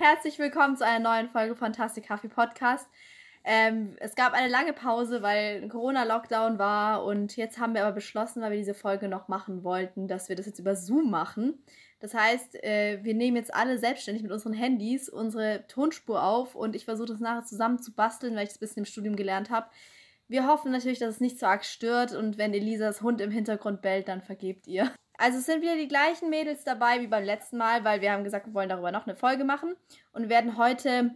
Herzlich willkommen zu einer neuen Folge Fantastic Coffee Podcast. Ähm, es gab eine lange Pause, weil Corona-Lockdown war und jetzt haben wir aber beschlossen, weil wir diese Folge noch machen wollten, dass wir das jetzt über Zoom machen. Das heißt, äh, wir nehmen jetzt alle selbstständig mit unseren Handys unsere Tonspur auf und ich versuche das nachher zusammen zu basteln, weil ich es ein bisschen im Studium gelernt habe. Wir hoffen natürlich, dass es nicht so arg stört und wenn Elisas Hund im Hintergrund bellt, dann vergebt ihr. Also es sind wieder die gleichen Mädels dabei wie beim letzten Mal, weil wir haben gesagt, wir wollen darüber noch eine Folge machen. Und werden heute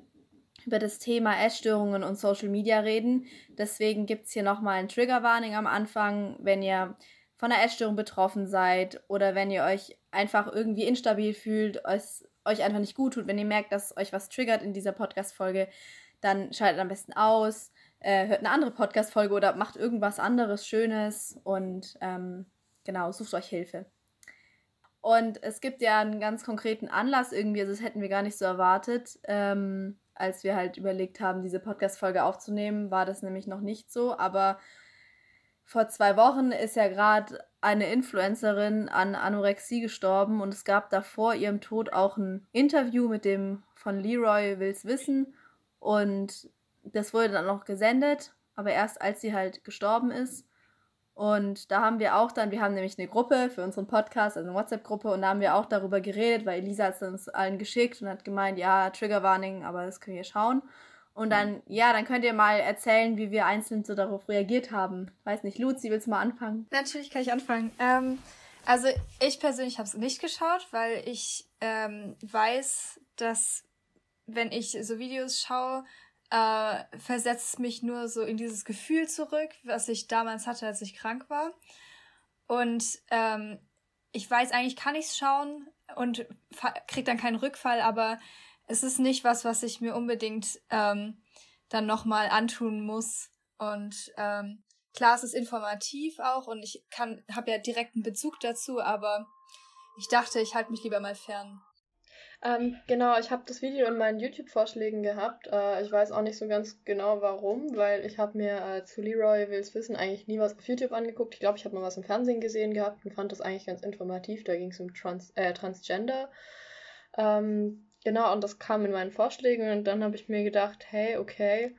über das Thema Essstörungen und Social Media reden. Deswegen gibt es hier nochmal ein Trigger-Warning am Anfang, wenn ihr von einer Essstörung betroffen seid oder wenn ihr euch einfach irgendwie instabil fühlt, euch, euch einfach nicht gut tut, wenn ihr merkt, dass euch was triggert in dieser Podcast-Folge, dann schaltet am besten aus, äh, hört eine andere Podcast-Folge oder macht irgendwas anderes Schönes und ähm, genau, sucht euch Hilfe. Und es gibt ja einen ganz konkreten Anlass irgendwie, also das hätten wir gar nicht so erwartet. Ähm, als wir halt überlegt haben, diese Podcast-Folge aufzunehmen, war das nämlich noch nicht so. Aber vor zwei Wochen ist ja gerade eine Influencerin an Anorexie gestorben und es gab da vor ihrem Tod auch ein Interview mit dem von Leroy Wills Wissen und das wurde dann noch gesendet, aber erst als sie halt gestorben ist. Und da haben wir auch dann, wir haben nämlich eine Gruppe für unseren Podcast, also eine WhatsApp-Gruppe, und da haben wir auch darüber geredet, weil Elisa hat es uns allen geschickt und hat gemeint, ja, Trigger-Warning, aber das können wir schauen. Und dann, ja, dann könnt ihr mal erzählen, wie wir einzeln so darauf reagiert haben. Weiß nicht, Luzi, willst du mal anfangen? Natürlich kann ich anfangen. Ähm, also ich persönlich habe es nicht geschaut, weil ich ähm, weiß, dass wenn ich so Videos schaue, äh, versetzt mich nur so in dieses Gefühl zurück, was ich damals hatte, als ich krank war. Und ähm, ich weiß, eigentlich kann ich es schauen und kriege dann keinen Rückfall, aber es ist nicht was, was ich mir unbedingt ähm, dann nochmal antun muss. Und ähm, klar, es ist informativ auch und ich kann, habe ja direkten Bezug dazu, aber ich dachte, ich halte mich lieber mal fern. Ähm, genau, ich habe das Video in meinen YouTube-Vorschlägen gehabt. Äh, ich weiß auch nicht so ganz genau warum, weil ich habe mir äh, zu Leroy Wills Wissen eigentlich nie was auf YouTube angeguckt. Ich glaube, ich habe mal was im Fernsehen gesehen gehabt und fand das eigentlich ganz informativ. Da ging es um Trans äh, Transgender. Ähm, genau, und das kam in meinen Vorschlägen und dann habe ich mir gedacht, hey, okay,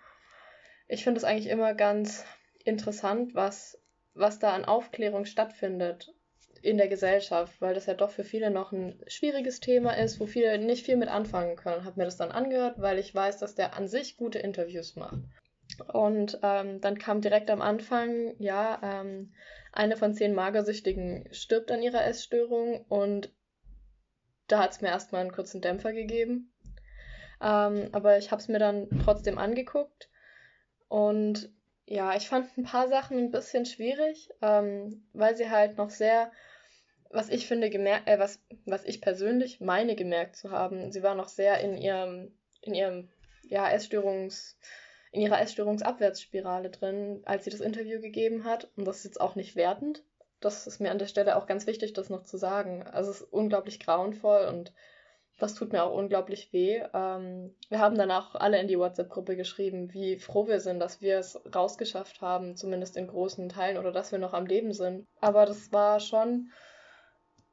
ich finde es eigentlich immer ganz interessant, was, was da an Aufklärung stattfindet in der Gesellschaft, weil das ja doch für viele noch ein schwieriges Thema ist, wo viele nicht viel mit anfangen können. Habe mir das dann angehört, weil ich weiß, dass der an sich gute Interviews macht. Und ähm, dann kam direkt am Anfang, ja, ähm, eine von zehn Magersüchtigen stirbt an ihrer Essstörung und da hat es mir erstmal einen kurzen Dämpfer gegeben. Ähm, aber ich habe es mir dann trotzdem angeguckt und ja, ich fand ein paar Sachen ein bisschen schwierig, ähm, weil sie halt noch sehr was ich finde, gemerkt, äh, was, was ich persönlich meine gemerkt zu haben, sie war noch sehr in ihrem, in ihrem, ja, Essstörungs, in ihrer Essstörungsabwärtsspirale drin, als sie das Interview gegeben hat. Und das ist jetzt auch nicht wertend. Das ist mir an der Stelle auch ganz wichtig, das noch zu sagen. Also es ist unglaublich grauenvoll und das tut mir auch unglaublich weh. Ähm, wir haben danach alle in die WhatsApp-Gruppe geschrieben, wie froh wir sind, dass wir es rausgeschafft haben, zumindest in großen Teilen, oder dass wir noch am Leben sind. Aber das war schon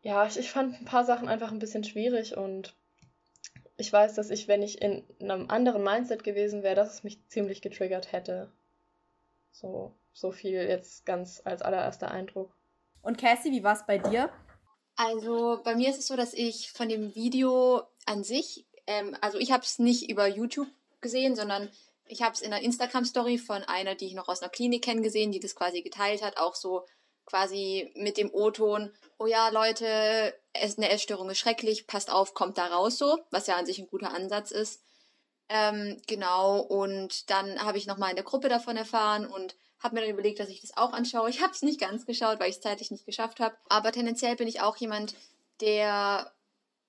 ja, ich, ich fand ein paar Sachen einfach ein bisschen schwierig und ich weiß, dass ich, wenn ich in einem anderen Mindset gewesen wäre, dass es mich ziemlich getriggert hätte. So, so viel jetzt ganz als allererster Eindruck. Und Cassie, wie war es bei dir? Also bei mir ist es so, dass ich von dem Video an sich, ähm, also ich habe es nicht über YouTube gesehen, sondern ich habe es in einer Instagram-Story von einer, die ich noch aus einer Klinik kenne, gesehen, die das quasi geteilt hat, auch so quasi mit dem O-Ton, oh ja, Leute, eine Essstörung ist schrecklich, passt auf, kommt da raus so, was ja an sich ein guter Ansatz ist. Ähm, genau, und dann habe ich nochmal in der Gruppe davon erfahren und habe mir dann überlegt, dass ich das auch anschaue. Ich habe es nicht ganz geschaut, weil ich es zeitlich nicht geschafft habe. Aber tendenziell bin ich auch jemand, der,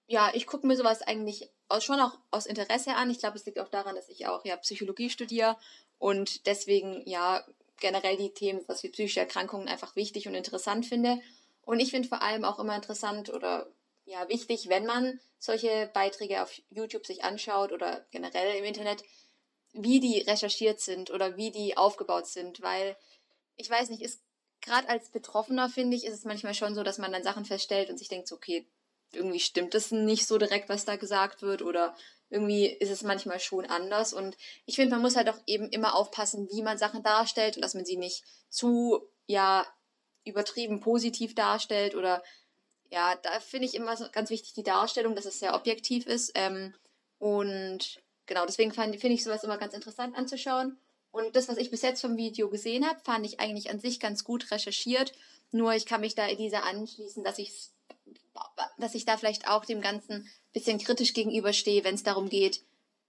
ja, ich gucke mir sowas eigentlich schon auch aus Interesse an. Ich glaube, es liegt auch daran, dass ich auch ja Psychologie studiere und deswegen ja generell die Themen, was wie psychische Erkrankungen einfach wichtig und interessant finde. Und ich finde vor allem auch immer interessant oder ja wichtig, wenn man solche Beiträge auf YouTube sich anschaut oder generell im Internet, wie die recherchiert sind oder wie die aufgebaut sind, weil ich weiß nicht, ist gerade als Betroffener finde ich, ist es manchmal schon so, dass man dann Sachen feststellt und sich denkt, so, okay, irgendwie stimmt das nicht so direkt, was da gesagt wird oder irgendwie ist es manchmal schon anders. Und ich finde, man muss halt auch eben immer aufpassen, wie man Sachen darstellt und dass man sie nicht zu, ja, übertrieben positiv darstellt oder ja, da finde ich immer ganz wichtig die Darstellung, dass es sehr objektiv ist. Ähm, und genau, deswegen finde ich sowas immer ganz interessant anzuschauen. Und das, was ich bis jetzt vom Video gesehen habe, fand ich eigentlich an sich ganz gut recherchiert. Nur ich kann mich da Elisa anschließen, dass ich dass ich da vielleicht auch dem Ganzen bisschen kritisch gegenüberstehe, wenn es darum geht,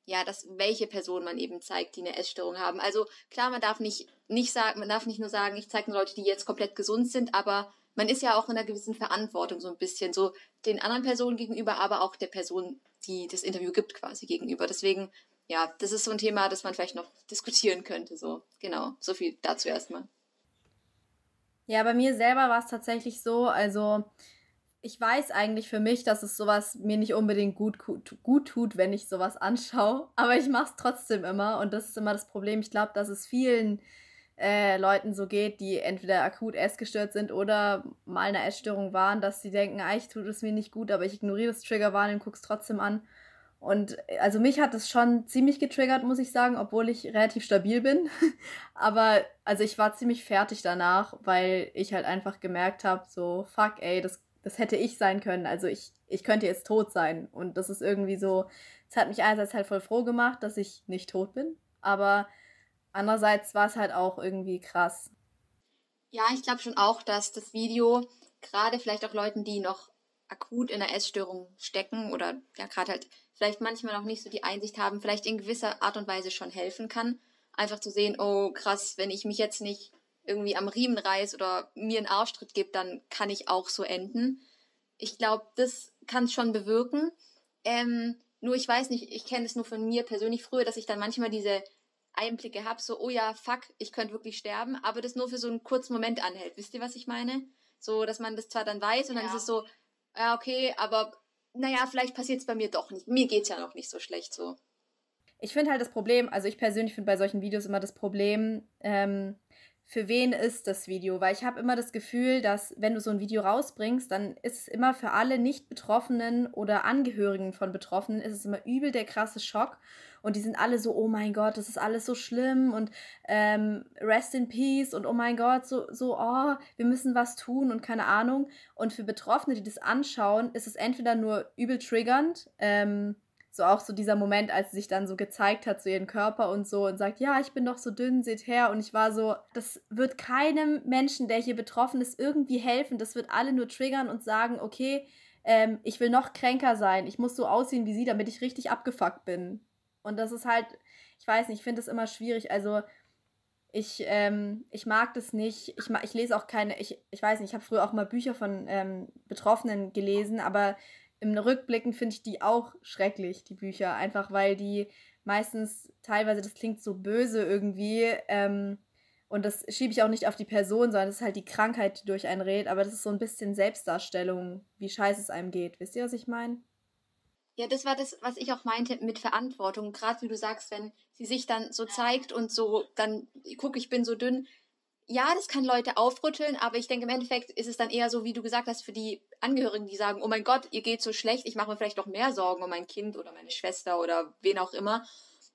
ja, dass welche Person man eben zeigt, die eine Essstörung haben. Also klar, man darf nicht, nicht sagen, man darf nicht nur sagen, ich zeige nur Leute, die jetzt komplett gesund sind, aber man ist ja auch in einer gewissen Verantwortung so ein bisschen, so den anderen Personen gegenüber, aber auch der Person, die das Interview gibt, quasi gegenüber. Deswegen, ja, das ist so ein Thema, das man vielleicht noch diskutieren könnte. So, genau. So viel dazu erstmal. Ja, bei mir selber war es tatsächlich so, also ich weiß eigentlich für mich, dass es sowas mir nicht unbedingt gut, gut, tut, wenn ich sowas anschaue. Aber ich mache es trotzdem immer. Und das ist immer das Problem. Ich glaube, dass es vielen äh, Leuten so geht, die entweder akut essgestört sind oder mal eine Essstörung waren, dass sie denken, eigentlich tut es mir nicht gut, aber ich ignoriere das Triggerwarnung und gucke es trotzdem an. Und äh, also mich hat es schon ziemlich getriggert, muss ich sagen, obwohl ich relativ stabil bin. aber also ich war ziemlich fertig danach, weil ich halt einfach gemerkt habe, so fuck, ey, das das hätte ich sein können. Also ich, ich könnte jetzt tot sein. Und das ist irgendwie so, es hat mich einerseits halt voll froh gemacht, dass ich nicht tot bin. Aber andererseits war es halt auch irgendwie krass. Ja, ich glaube schon auch, dass das Video gerade vielleicht auch Leuten, die noch akut in einer Essstörung stecken oder ja gerade halt vielleicht manchmal noch nicht so die Einsicht haben, vielleicht in gewisser Art und Weise schon helfen kann. Einfach zu sehen, oh krass, wenn ich mich jetzt nicht irgendwie am Riemen reiß oder mir einen Arschtritt gibt, dann kann ich auch so enden. Ich glaube, das kann es schon bewirken. Ähm, nur ich weiß nicht, ich kenne es nur von mir persönlich früher, dass ich dann manchmal diese Einblicke habe, so, oh ja, fuck, ich könnte wirklich sterben, aber das nur für so einen kurzen Moment anhält. Wisst ihr, was ich meine? So, dass man das zwar dann weiß und dann ja. ist es so, ja, okay, aber naja, vielleicht passiert es bei mir doch nicht. Mir geht es ja noch nicht so schlecht so. Ich finde halt das Problem, also ich persönlich finde bei solchen Videos immer das Problem, ähm, für wen ist das Video? Weil ich habe immer das Gefühl, dass wenn du so ein Video rausbringst, dann ist es immer für alle Nicht-Betroffenen oder Angehörigen von Betroffenen, ist es immer übel der krasse Schock. Und die sind alle so, oh mein Gott, das ist alles so schlimm und ähm, rest in peace und oh mein Gott, so, so, oh, wir müssen was tun und keine Ahnung. Und für Betroffene, die das anschauen, ist es entweder nur übel triggernd, ähm, so auch so dieser Moment, als sie sich dann so gezeigt hat, so ihren Körper und so und sagt, ja, ich bin doch so dünn, seht her. Und ich war so, das wird keinem Menschen, der hier betroffen ist, irgendwie helfen. Das wird alle nur triggern und sagen, okay, ähm, ich will noch kränker sein. Ich muss so aussehen wie sie, damit ich richtig abgefuckt bin. Und das ist halt, ich weiß nicht, ich finde das immer schwierig. Also ich, ähm, ich mag das nicht. Ich, ich lese auch keine, ich, ich weiß nicht, ich habe früher auch mal Bücher von ähm, Betroffenen gelesen, aber im Rückblicken finde ich die auch schrecklich, die Bücher. Einfach weil die meistens teilweise, das klingt so böse irgendwie. Ähm, und das schiebe ich auch nicht auf die Person, sondern das ist halt die Krankheit, die durch einen redet. Aber das ist so ein bisschen Selbstdarstellung, wie scheiße es einem geht. Wisst ihr, was ich meine? Ja, das war das, was ich auch meinte mit Verantwortung. Gerade wie du sagst, wenn sie sich dann so zeigt und so, dann guck, ich bin so dünn, ja, das kann Leute aufrütteln, aber ich denke, im Endeffekt ist es dann eher so, wie du gesagt hast, für die Angehörigen, die sagen, oh mein Gott, ihr geht so schlecht, ich mache mir vielleicht noch mehr Sorgen um mein Kind oder meine Schwester oder wen auch immer.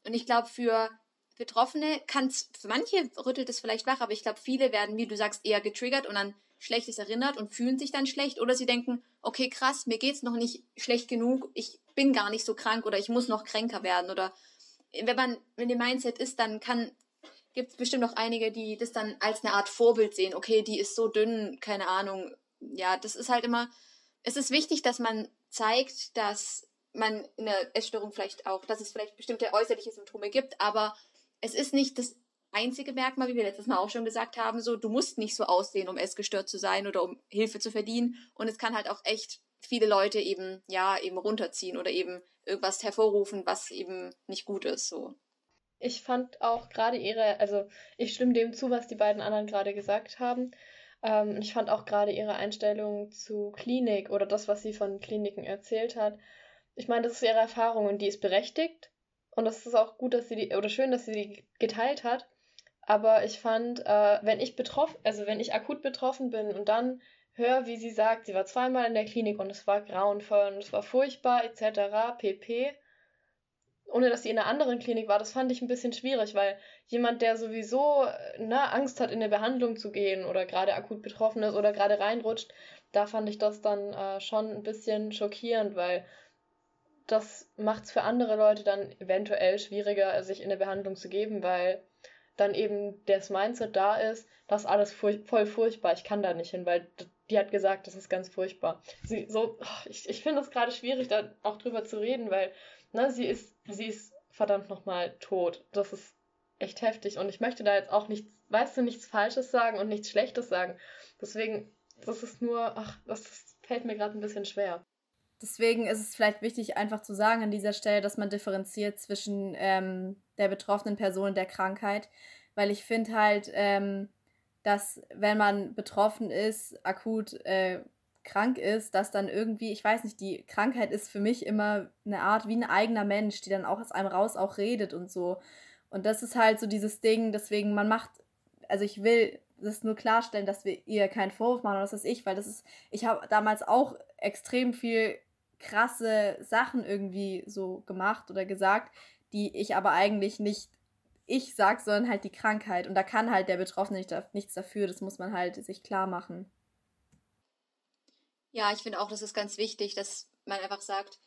Und ich glaube, für Betroffene kann es, für manche rüttelt es vielleicht wach, aber ich glaube, viele werden, wie du sagst, eher getriggert und an Schlechtes erinnert und fühlen sich dann schlecht oder sie denken, okay, krass, mir geht's noch nicht schlecht genug, ich bin gar nicht so krank oder ich muss noch kränker werden oder wenn man, wenn der Mindset ist, dann kann gibt es bestimmt noch einige, die das dann als eine Art Vorbild sehen. Okay, die ist so dünn, keine Ahnung. Ja, das ist halt immer, es ist wichtig, dass man zeigt, dass man in der Essstörung vielleicht auch, dass es vielleicht bestimmte äußerliche Symptome gibt, aber es ist nicht das einzige Merkmal, wie wir letztes Mal auch schon gesagt haben, so, du musst nicht so aussehen, um essgestört zu sein oder um Hilfe zu verdienen. Und es kann halt auch echt viele Leute eben, ja, eben runterziehen oder eben irgendwas hervorrufen, was eben nicht gut ist, so. Ich fand auch gerade ihre, also ich stimme dem zu, was die beiden anderen gerade gesagt haben. Ähm, ich fand auch gerade ihre Einstellung zu Klinik oder das, was sie von Kliniken erzählt hat. Ich meine, das ist ihre Erfahrung und die ist berechtigt. Und es ist auch gut, dass sie die, oder schön, dass sie die geteilt hat. Aber ich fand, äh, wenn ich betroffen, also wenn ich akut betroffen bin und dann höre, wie sie sagt, sie war zweimal in der Klinik und es war grauenvoll und es war furchtbar, etc., pp., ohne dass sie in einer anderen Klinik war, das fand ich ein bisschen schwierig, weil jemand, der sowieso ne, Angst hat, in eine Behandlung zu gehen oder gerade akut betroffen ist oder gerade reinrutscht, da fand ich das dann äh, schon ein bisschen schockierend, weil das macht es für andere Leute dann eventuell schwieriger, sich in eine Behandlung zu geben, weil dann eben das Mindset da ist, das ist alles furch voll furchtbar, ich kann da nicht hin, weil die hat gesagt, das ist ganz furchtbar. Sie, so, oh, ich, ich finde es gerade schwierig, da auch drüber zu reden, weil ne, sie ist, sie ist verdammt nochmal tot. Das ist echt heftig und ich möchte da jetzt auch nichts, weißt du, nichts Falsches sagen und nichts Schlechtes sagen. Deswegen, das ist nur, ach, das, fällt mir gerade ein bisschen schwer. Deswegen ist es vielleicht wichtig, einfach zu sagen an dieser Stelle, dass man differenziert zwischen ähm, der betroffenen Person und der Krankheit. Weil ich finde halt, ähm, dass wenn man betroffen ist, akut äh, krank ist, dass dann irgendwie, ich weiß nicht, die Krankheit ist für mich immer eine Art wie ein eigener Mensch, die dann auch aus einem raus auch redet und so. Und das ist halt so dieses Ding, deswegen man macht, also ich will das nur klarstellen, dass wir ihr keinen Vorwurf machen, das ist ich, weil das ist, ich habe damals auch extrem viel krasse Sachen irgendwie so gemacht oder gesagt, die ich aber eigentlich nicht ich sag, sondern halt die Krankheit. Und da kann halt der Betroffene nicht, nichts dafür. Das muss man halt sich klar machen. Ja, ich finde auch, das ist ganz wichtig, dass man einfach sagt,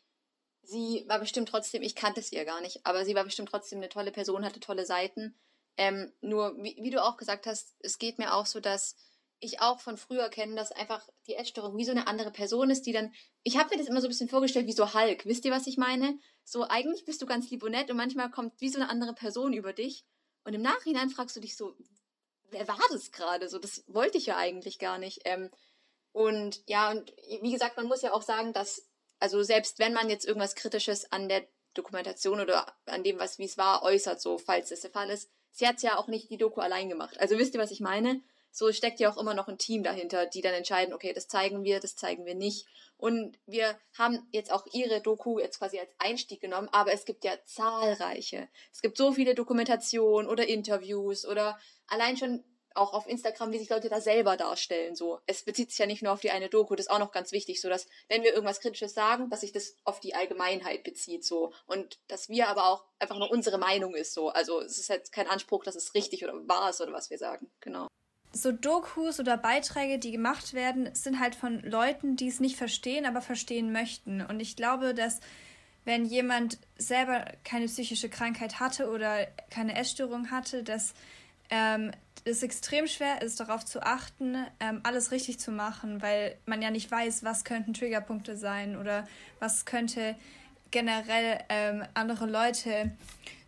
sie war bestimmt trotzdem, ich kannte sie ja gar nicht, aber sie war bestimmt trotzdem eine tolle Person, hatte tolle Seiten. Ähm, nur, wie, wie, du auch gesagt hast, es geht mir auch so, dass ich auch von früher kenne, dass einfach die Essstörung wie so eine andere Person ist, die dann. Ich habe mir das immer so ein bisschen vorgestellt wie so Hulk. Wisst ihr, was ich meine? So, eigentlich bist du ganz lieb und nett und manchmal kommt wie so eine andere Person über dich. Und im Nachhinein fragst du dich so, wer war das gerade? So, das wollte ich ja eigentlich gar nicht. Ähm, und ja, und wie gesagt, man muss ja auch sagen, dass, also selbst wenn man jetzt irgendwas Kritisches an der Dokumentation oder an dem, was wie es war, äußert, so falls das der Fall ist, sie hat ja auch nicht die Doku allein gemacht. Also wisst ihr, was ich meine? so steckt ja auch immer noch ein Team dahinter, die dann entscheiden, okay, das zeigen wir, das zeigen wir nicht. Und wir haben jetzt auch ihre Doku jetzt quasi als Einstieg genommen, aber es gibt ja zahlreiche. Es gibt so viele Dokumentationen oder Interviews oder allein schon auch auf Instagram, wie sich Leute da selber darstellen. So, es bezieht sich ja nicht nur auf die eine Doku, das ist auch noch ganz wichtig, so dass wenn wir irgendwas Kritisches sagen, dass sich das auf die Allgemeinheit bezieht, so und dass wir aber auch einfach nur unsere Meinung ist, so. Also es ist jetzt kein Anspruch, dass es richtig oder wahr ist oder was wir sagen. Genau so Dokus oder Beiträge, die gemacht werden, sind halt von Leuten, die es nicht verstehen, aber verstehen möchten. Und ich glaube, dass wenn jemand selber keine psychische Krankheit hatte oder keine Essstörung hatte, dass ähm, es extrem schwer ist, darauf zu achten, ähm, alles richtig zu machen, weil man ja nicht weiß, was könnten Triggerpunkte sein oder was könnte generell ähm, andere Leute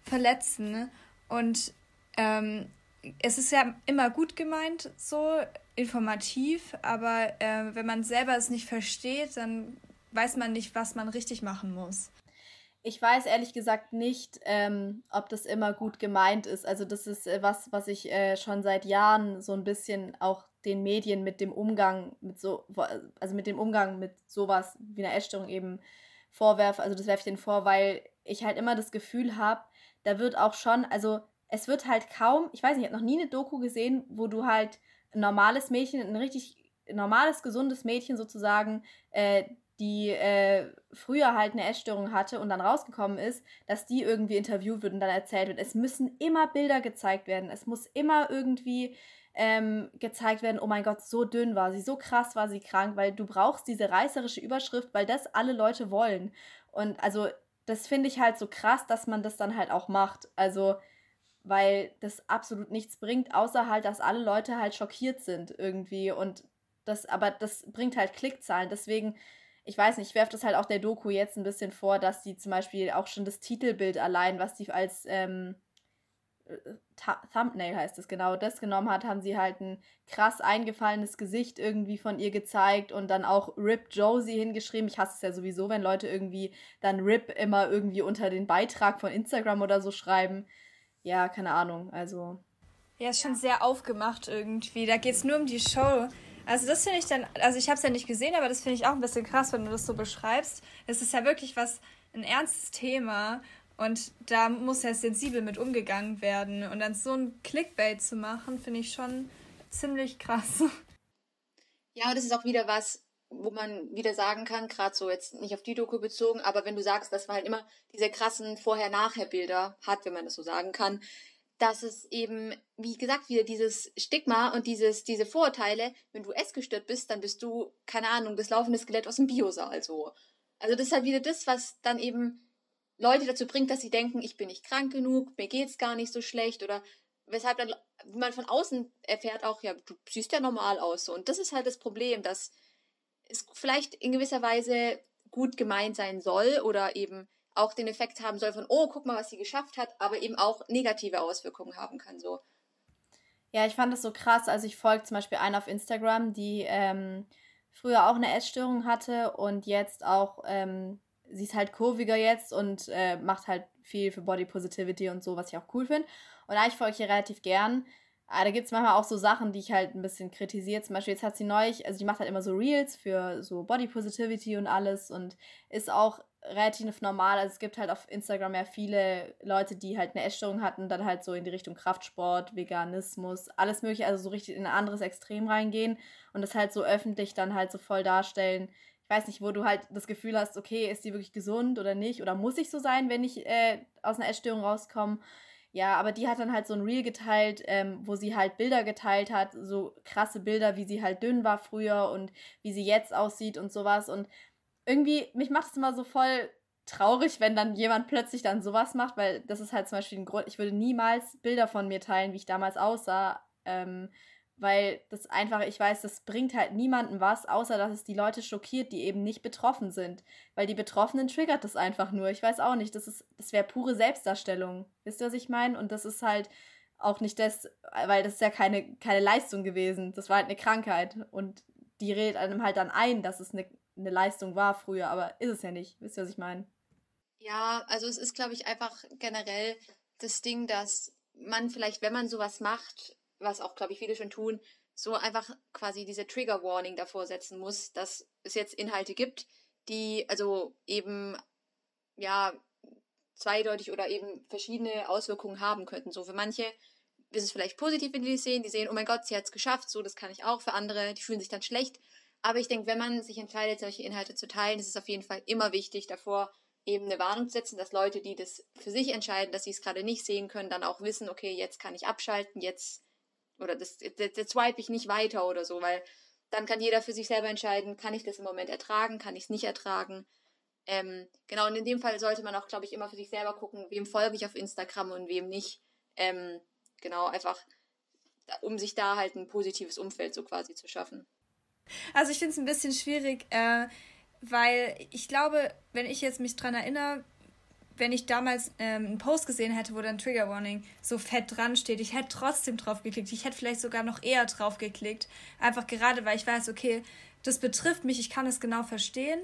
verletzen. Und ähm, es ist ja immer gut gemeint, so informativ, aber äh, wenn man selber es nicht versteht, dann weiß man nicht, was man richtig machen muss. Ich weiß ehrlich gesagt nicht, ähm, ob das immer gut gemeint ist. Also das ist äh, was, was ich äh, schon seit Jahren so ein bisschen auch den Medien mit dem Umgang mit so, also mit dem Umgang mit sowas wie einer Essstörung eben vorwerfe. Also das werfe ich denen vor, weil ich halt immer das Gefühl habe, da wird auch schon, also es wird halt kaum, ich weiß nicht, ich habe noch nie eine Doku gesehen, wo du halt ein normales Mädchen, ein richtig normales, gesundes Mädchen sozusagen, äh, die äh, früher halt eine Essstörung hatte und dann rausgekommen ist, dass die irgendwie interviewt wird und dann erzählt wird. Es müssen immer Bilder gezeigt werden. Es muss immer irgendwie ähm, gezeigt werden, oh mein Gott, so dünn war sie, so krass war sie krank, weil du brauchst diese reißerische Überschrift, weil das alle Leute wollen. Und also das finde ich halt so krass, dass man das dann halt auch macht. Also weil das absolut nichts bringt, außer halt, dass alle Leute halt schockiert sind irgendwie und das, aber das bringt halt Klickzahlen. Deswegen, ich weiß nicht, ich werfe das halt auch der Doku jetzt ein bisschen vor, dass die zum Beispiel auch schon das Titelbild allein, was die als ähm, Thumbnail heißt es genau, das genommen hat, haben sie halt ein krass eingefallenes Gesicht irgendwie von ihr gezeigt und dann auch Rip Josie hingeschrieben. Ich hasse es ja sowieso, wenn Leute irgendwie dann Rip immer irgendwie unter den Beitrag von Instagram oder so schreiben ja, keine Ahnung, also. Ja, ist schon sehr aufgemacht irgendwie. Da geht es nur um die Show. Also das finde ich dann, also ich habe es ja nicht gesehen, aber das finde ich auch ein bisschen krass, wenn du das so beschreibst. Es ist ja wirklich was, ein ernstes Thema und da muss ja sensibel mit umgegangen werden. Und dann so ein Clickbait zu machen, finde ich schon ziemlich krass. Ja, und das ist auch wieder was, wo man wieder sagen kann, gerade so jetzt nicht auf die Doku bezogen, aber wenn du sagst, dass man halt immer diese krassen Vorher-Nachher-Bilder hat, wenn man das so sagen kann, dass es eben, wie gesagt, wieder dieses Stigma und dieses, diese Vorurteile, wenn du essgestört bist, dann bist du, keine Ahnung, das laufende Skelett aus dem Biosaal so. Also das ist halt wieder das, was dann eben Leute dazu bringt, dass sie denken, ich bin nicht krank genug, mir geht's gar nicht so schlecht oder weshalb dann man von außen erfährt auch, ja, du siehst ja normal aus so. Und das ist halt das Problem, dass es vielleicht in gewisser Weise gut gemeint sein soll oder eben auch den Effekt haben soll von, oh, guck mal, was sie geschafft hat, aber eben auch negative Auswirkungen haben kann, so. Ja, ich fand das so krass. Also ich folge zum Beispiel einer auf Instagram, die ähm, früher auch eine Essstörung hatte und jetzt auch, ähm, sie ist halt kurviger jetzt und äh, macht halt viel für Body Positivity und so, was ich auch cool finde. Und eigentlich folge ich ihr relativ gern. Aber da gibt es manchmal auch so Sachen, die ich halt ein bisschen kritisiere. Zum Beispiel, jetzt hat sie neu, also die macht halt immer so Reels für so Body Positivity und alles und ist auch relativ normal. Also es gibt halt auf Instagram ja viele Leute, die halt eine Essstörung hatten, dann halt so in die Richtung Kraftsport, Veganismus, alles mögliche, also so richtig in ein anderes Extrem reingehen und das halt so öffentlich dann halt so voll darstellen. Ich weiß nicht, wo du halt das Gefühl hast, okay, ist die wirklich gesund oder nicht? Oder muss ich so sein, wenn ich äh, aus einer Essstörung rauskomme? Ja, aber die hat dann halt so ein Reel geteilt, ähm, wo sie halt Bilder geteilt hat, so krasse Bilder, wie sie halt dünn war früher und wie sie jetzt aussieht und sowas. Und irgendwie, mich macht es immer so voll traurig, wenn dann jemand plötzlich dann sowas macht, weil das ist halt zum Beispiel ein Grund, ich würde niemals Bilder von mir teilen, wie ich damals aussah, ähm, weil das einfach, ich weiß, das bringt halt niemandem was, außer dass es die Leute schockiert, die eben nicht betroffen sind, weil die Betroffenen triggert das einfach nur. Ich weiß auch nicht, das das wäre pure Selbstdarstellung. Wisst ihr, was ich meine? Und das ist halt auch nicht das, weil das ist ja keine, keine Leistung gewesen, das war halt eine Krankheit und die redet einem halt dann ein, dass es eine eine Leistung war früher, aber ist es ja nicht. Wisst ihr, was ich meine? Ja, also es ist, glaube ich, einfach generell das Ding, dass man vielleicht, wenn man sowas macht, was auch, glaube ich, viele schon tun, so einfach quasi diese Trigger Warning davor setzen muss, dass es jetzt Inhalte gibt, die also eben ja zweideutig oder eben verschiedene Auswirkungen haben könnten. So für manche ist es vielleicht positiv, wenn die das sehen, die sehen, oh mein Gott, sie hat es geschafft, so das kann ich auch. Für andere, die fühlen sich dann schlecht. Aber ich denke, wenn man sich entscheidet, solche Inhalte zu teilen, ist es auf jeden Fall immer wichtig, davor eben eine Warnung zu setzen, dass Leute, die das für sich entscheiden, dass sie es gerade nicht sehen können, dann auch wissen, okay, jetzt kann ich abschalten, jetzt oder das, das, das swipe ich nicht weiter oder so, weil dann kann jeder für sich selber entscheiden, kann ich das im Moment ertragen, kann ich es nicht ertragen. Ähm, genau, und in dem Fall sollte man auch, glaube ich, immer für sich selber gucken, wem folge ich auf Instagram und wem nicht. Ähm, genau, einfach, um sich da halt ein positives Umfeld so quasi zu schaffen. Also ich finde es ein bisschen schwierig, äh, weil ich glaube, wenn ich jetzt mich dran erinnere, wenn ich damals ähm, einen Post gesehen hätte, wo dann Trigger Warning so fett dran steht, ich hätte trotzdem drauf geklickt. Ich hätte vielleicht sogar noch eher drauf geklickt. Einfach gerade, weil ich weiß, okay, das betrifft mich, ich kann es genau verstehen.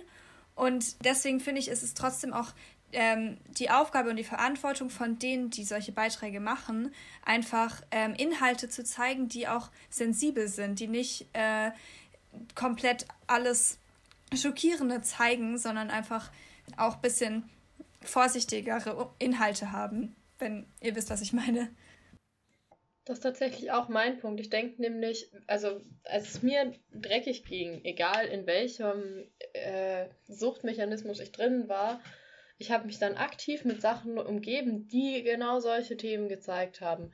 Und deswegen finde ich, ist es trotzdem auch ähm, die Aufgabe und die Verantwortung von denen, die solche Beiträge machen, einfach ähm, Inhalte zu zeigen, die auch sensibel sind, die nicht äh, komplett alles Schockierende zeigen, sondern einfach auch ein bisschen vorsichtigere Inhalte haben, wenn ihr wisst, was ich meine. Das ist tatsächlich auch mein Punkt. Ich denke nämlich, also als es mir dreckig ging, egal in welchem äh, Suchtmechanismus ich drin war, ich habe mich dann aktiv mit Sachen umgeben, die genau solche Themen gezeigt haben.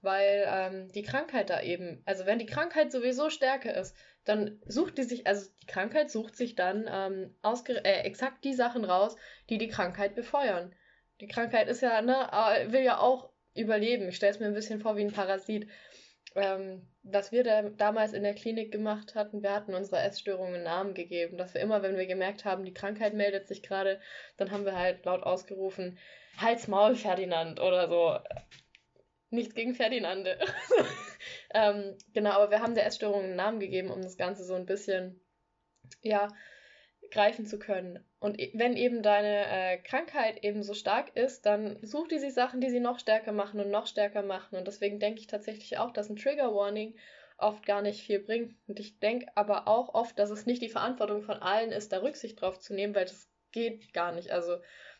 Weil ähm, die Krankheit da eben, also wenn die Krankheit sowieso stärker ist, dann sucht die sich, also die Krankheit sucht sich dann ähm, äh, exakt die Sachen raus, die die Krankheit befeuern. Die Krankheit ist ja, ne, will ja auch überleben. Ich stelle es mir ein bisschen vor wie ein Parasit. Ähm, was wir da damals in der Klinik gemacht hatten, wir hatten unserer Essstörung einen Namen gegeben, dass wir immer, wenn wir gemerkt haben, die Krankheit meldet sich gerade, dann haben wir halt laut ausgerufen, Hals, Maul, Ferdinand oder so. Nichts gegen Ferdinande. ähm, genau, aber wir haben der Essstörung einen Namen gegeben, um das Ganze so ein bisschen, ja, greifen zu können. Und e, wenn eben deine äh, Krankheit eben so stark ist, dann such die sich Sachen, die sie noch stärker machen und noch stärker machen. Und deswegen denke ich tatsächlich auch, dass ein Trigger Warning oft gar nicht viel bringt. Und ich denke aber auch oft, dass es nicht die Verantwortung von allen ist, da Rücksicht drauf zu nehmen, weil das geht gar nicht. Also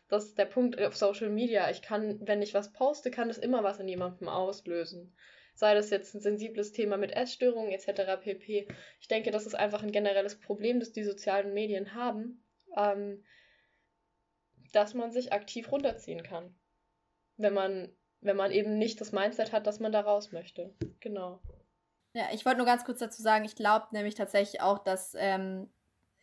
das ist der Punkt auf Social Media. Ich kann, wenn ich was poste, kann das immer was in jemandem auslösen. sei das jetzt ein sensibles Thema mit Essstörungen etc. pp. Ich denke, das ist einfach ein generelles Problem, das die sozialen Medien haben, ähm, dass man sich aktiv runterziehen kann, wenn man, wenn man eben nicht das Mindset hat, dass man da raus möchte. Genau. Ja, ich wollte nur ganz kurz dazu sagen, ich glaube nämlich tatsächlich auch, dass, ähm,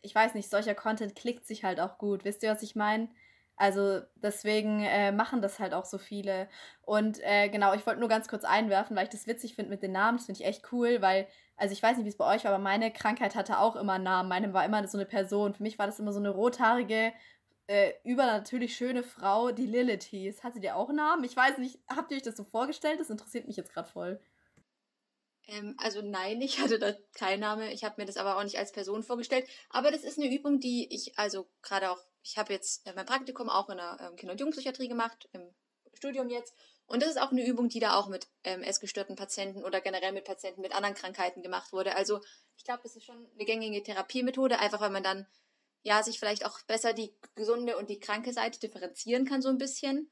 ich weiß nicht, solcher Content klickt sich halt auch gut. Wisst ihr, was ich meine? Also deswegen äh, machen das halt auch so viele. Und äh, genau, ich wollte nur ganz kurz einwerfen, weil ich das witzig finde mit den Namen. Das finde ich echt cool, weil, also ich weiß nicht, wie es bei euch war, aber meine Krankheit hatte auch immer einen Namen. Meine war immer so eine Person. Für mich war das immer so eine rothaarige, äh, übernatürlich schöne Frau, die Lilith hieß. Hatte die auch einen Namen? Ich weiß nicht, habt ihr euch das so vorgestellt? Das interessiert mich jetzt gerade voll. Ähm, also nein, ich hatte da Namen. Ich habe mir das aber auch nicht als Person vorgestellt. Aber das ist eine Übung, die ich also gerade auch ich habe jetzt mein Praktikum auch in der ähm, Kinder- und Jugendpsychiatrie gemacht, im Studium jetzt. Und das ist auch eine Übung, die da auch mit ähm, essgestörten Patienten oder generell mit Patienten mit anderen Krankheiten gemacht wurde. Also ich glaube, das ist schon eine gängige Therapiemethode, einfach weil man dann ja sich vielleicht auch besser die gesunde und die kranke Seite differenzieren kann so ein bisschen,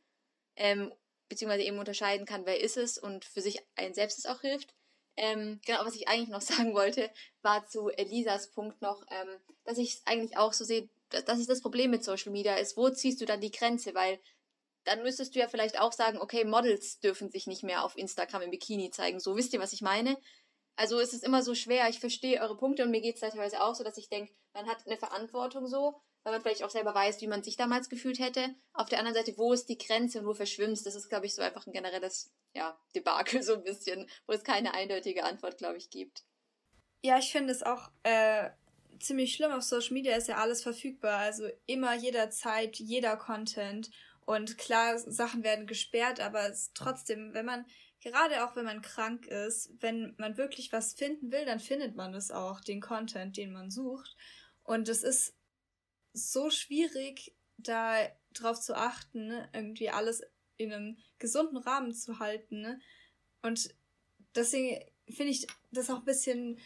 ähm, beziehungsweise eben unterscheiden kann, wer ist es und für sich ein selbst es auch hilft. Ähm, genau, was ich eigentlich noch sagen wollte, war zu Elisas Punkt noch, ähm, dass ich es eigentlich auch so sehe, das ist das Problem mit Social Media, ist, wo ziehst du dann die Grenze? Weil dann müsstest du ja vielleicht auch sagen, okay, Models dürfen sich nicht mehr auf Instagram im Bikini zeigen. So, wisst ihr, was ich meine? Also es ist immer so schwer. Ich verstehe eure Punkte und mir geht es teilweise auch so, dass ich denke, man hat eine Verantwortung so, weil man vielleicht auch selber weiß, wie man sich damals gefühlt hätte. Auf der anderen Seite, wo ist die Grenze und wo verschwimmst? Das ist, glaube ich, so einfach ein generelles ja, Debakel so ein bisschen, wo es keine eindeutige Antwort, glaube ich, gibt. Ja, ich finde es auch äh, ziemlich schlimm. Auf Social Media ist ja alles verfügbar. Also immer, jederzeit, jeder Content. Und klar, Sachen werden gesperrt, aber trotzdem, wenn man, gerade auch wenn man krank ist, wenn man wirklich was finden will, dann findet man es auch, den Content, den man sucht. Und es ist so schwierig, da drauf zu achten, irgendwie alles in einem gesunden Rahmen zu halten. Und deswegen finde ich das auch ein bisschen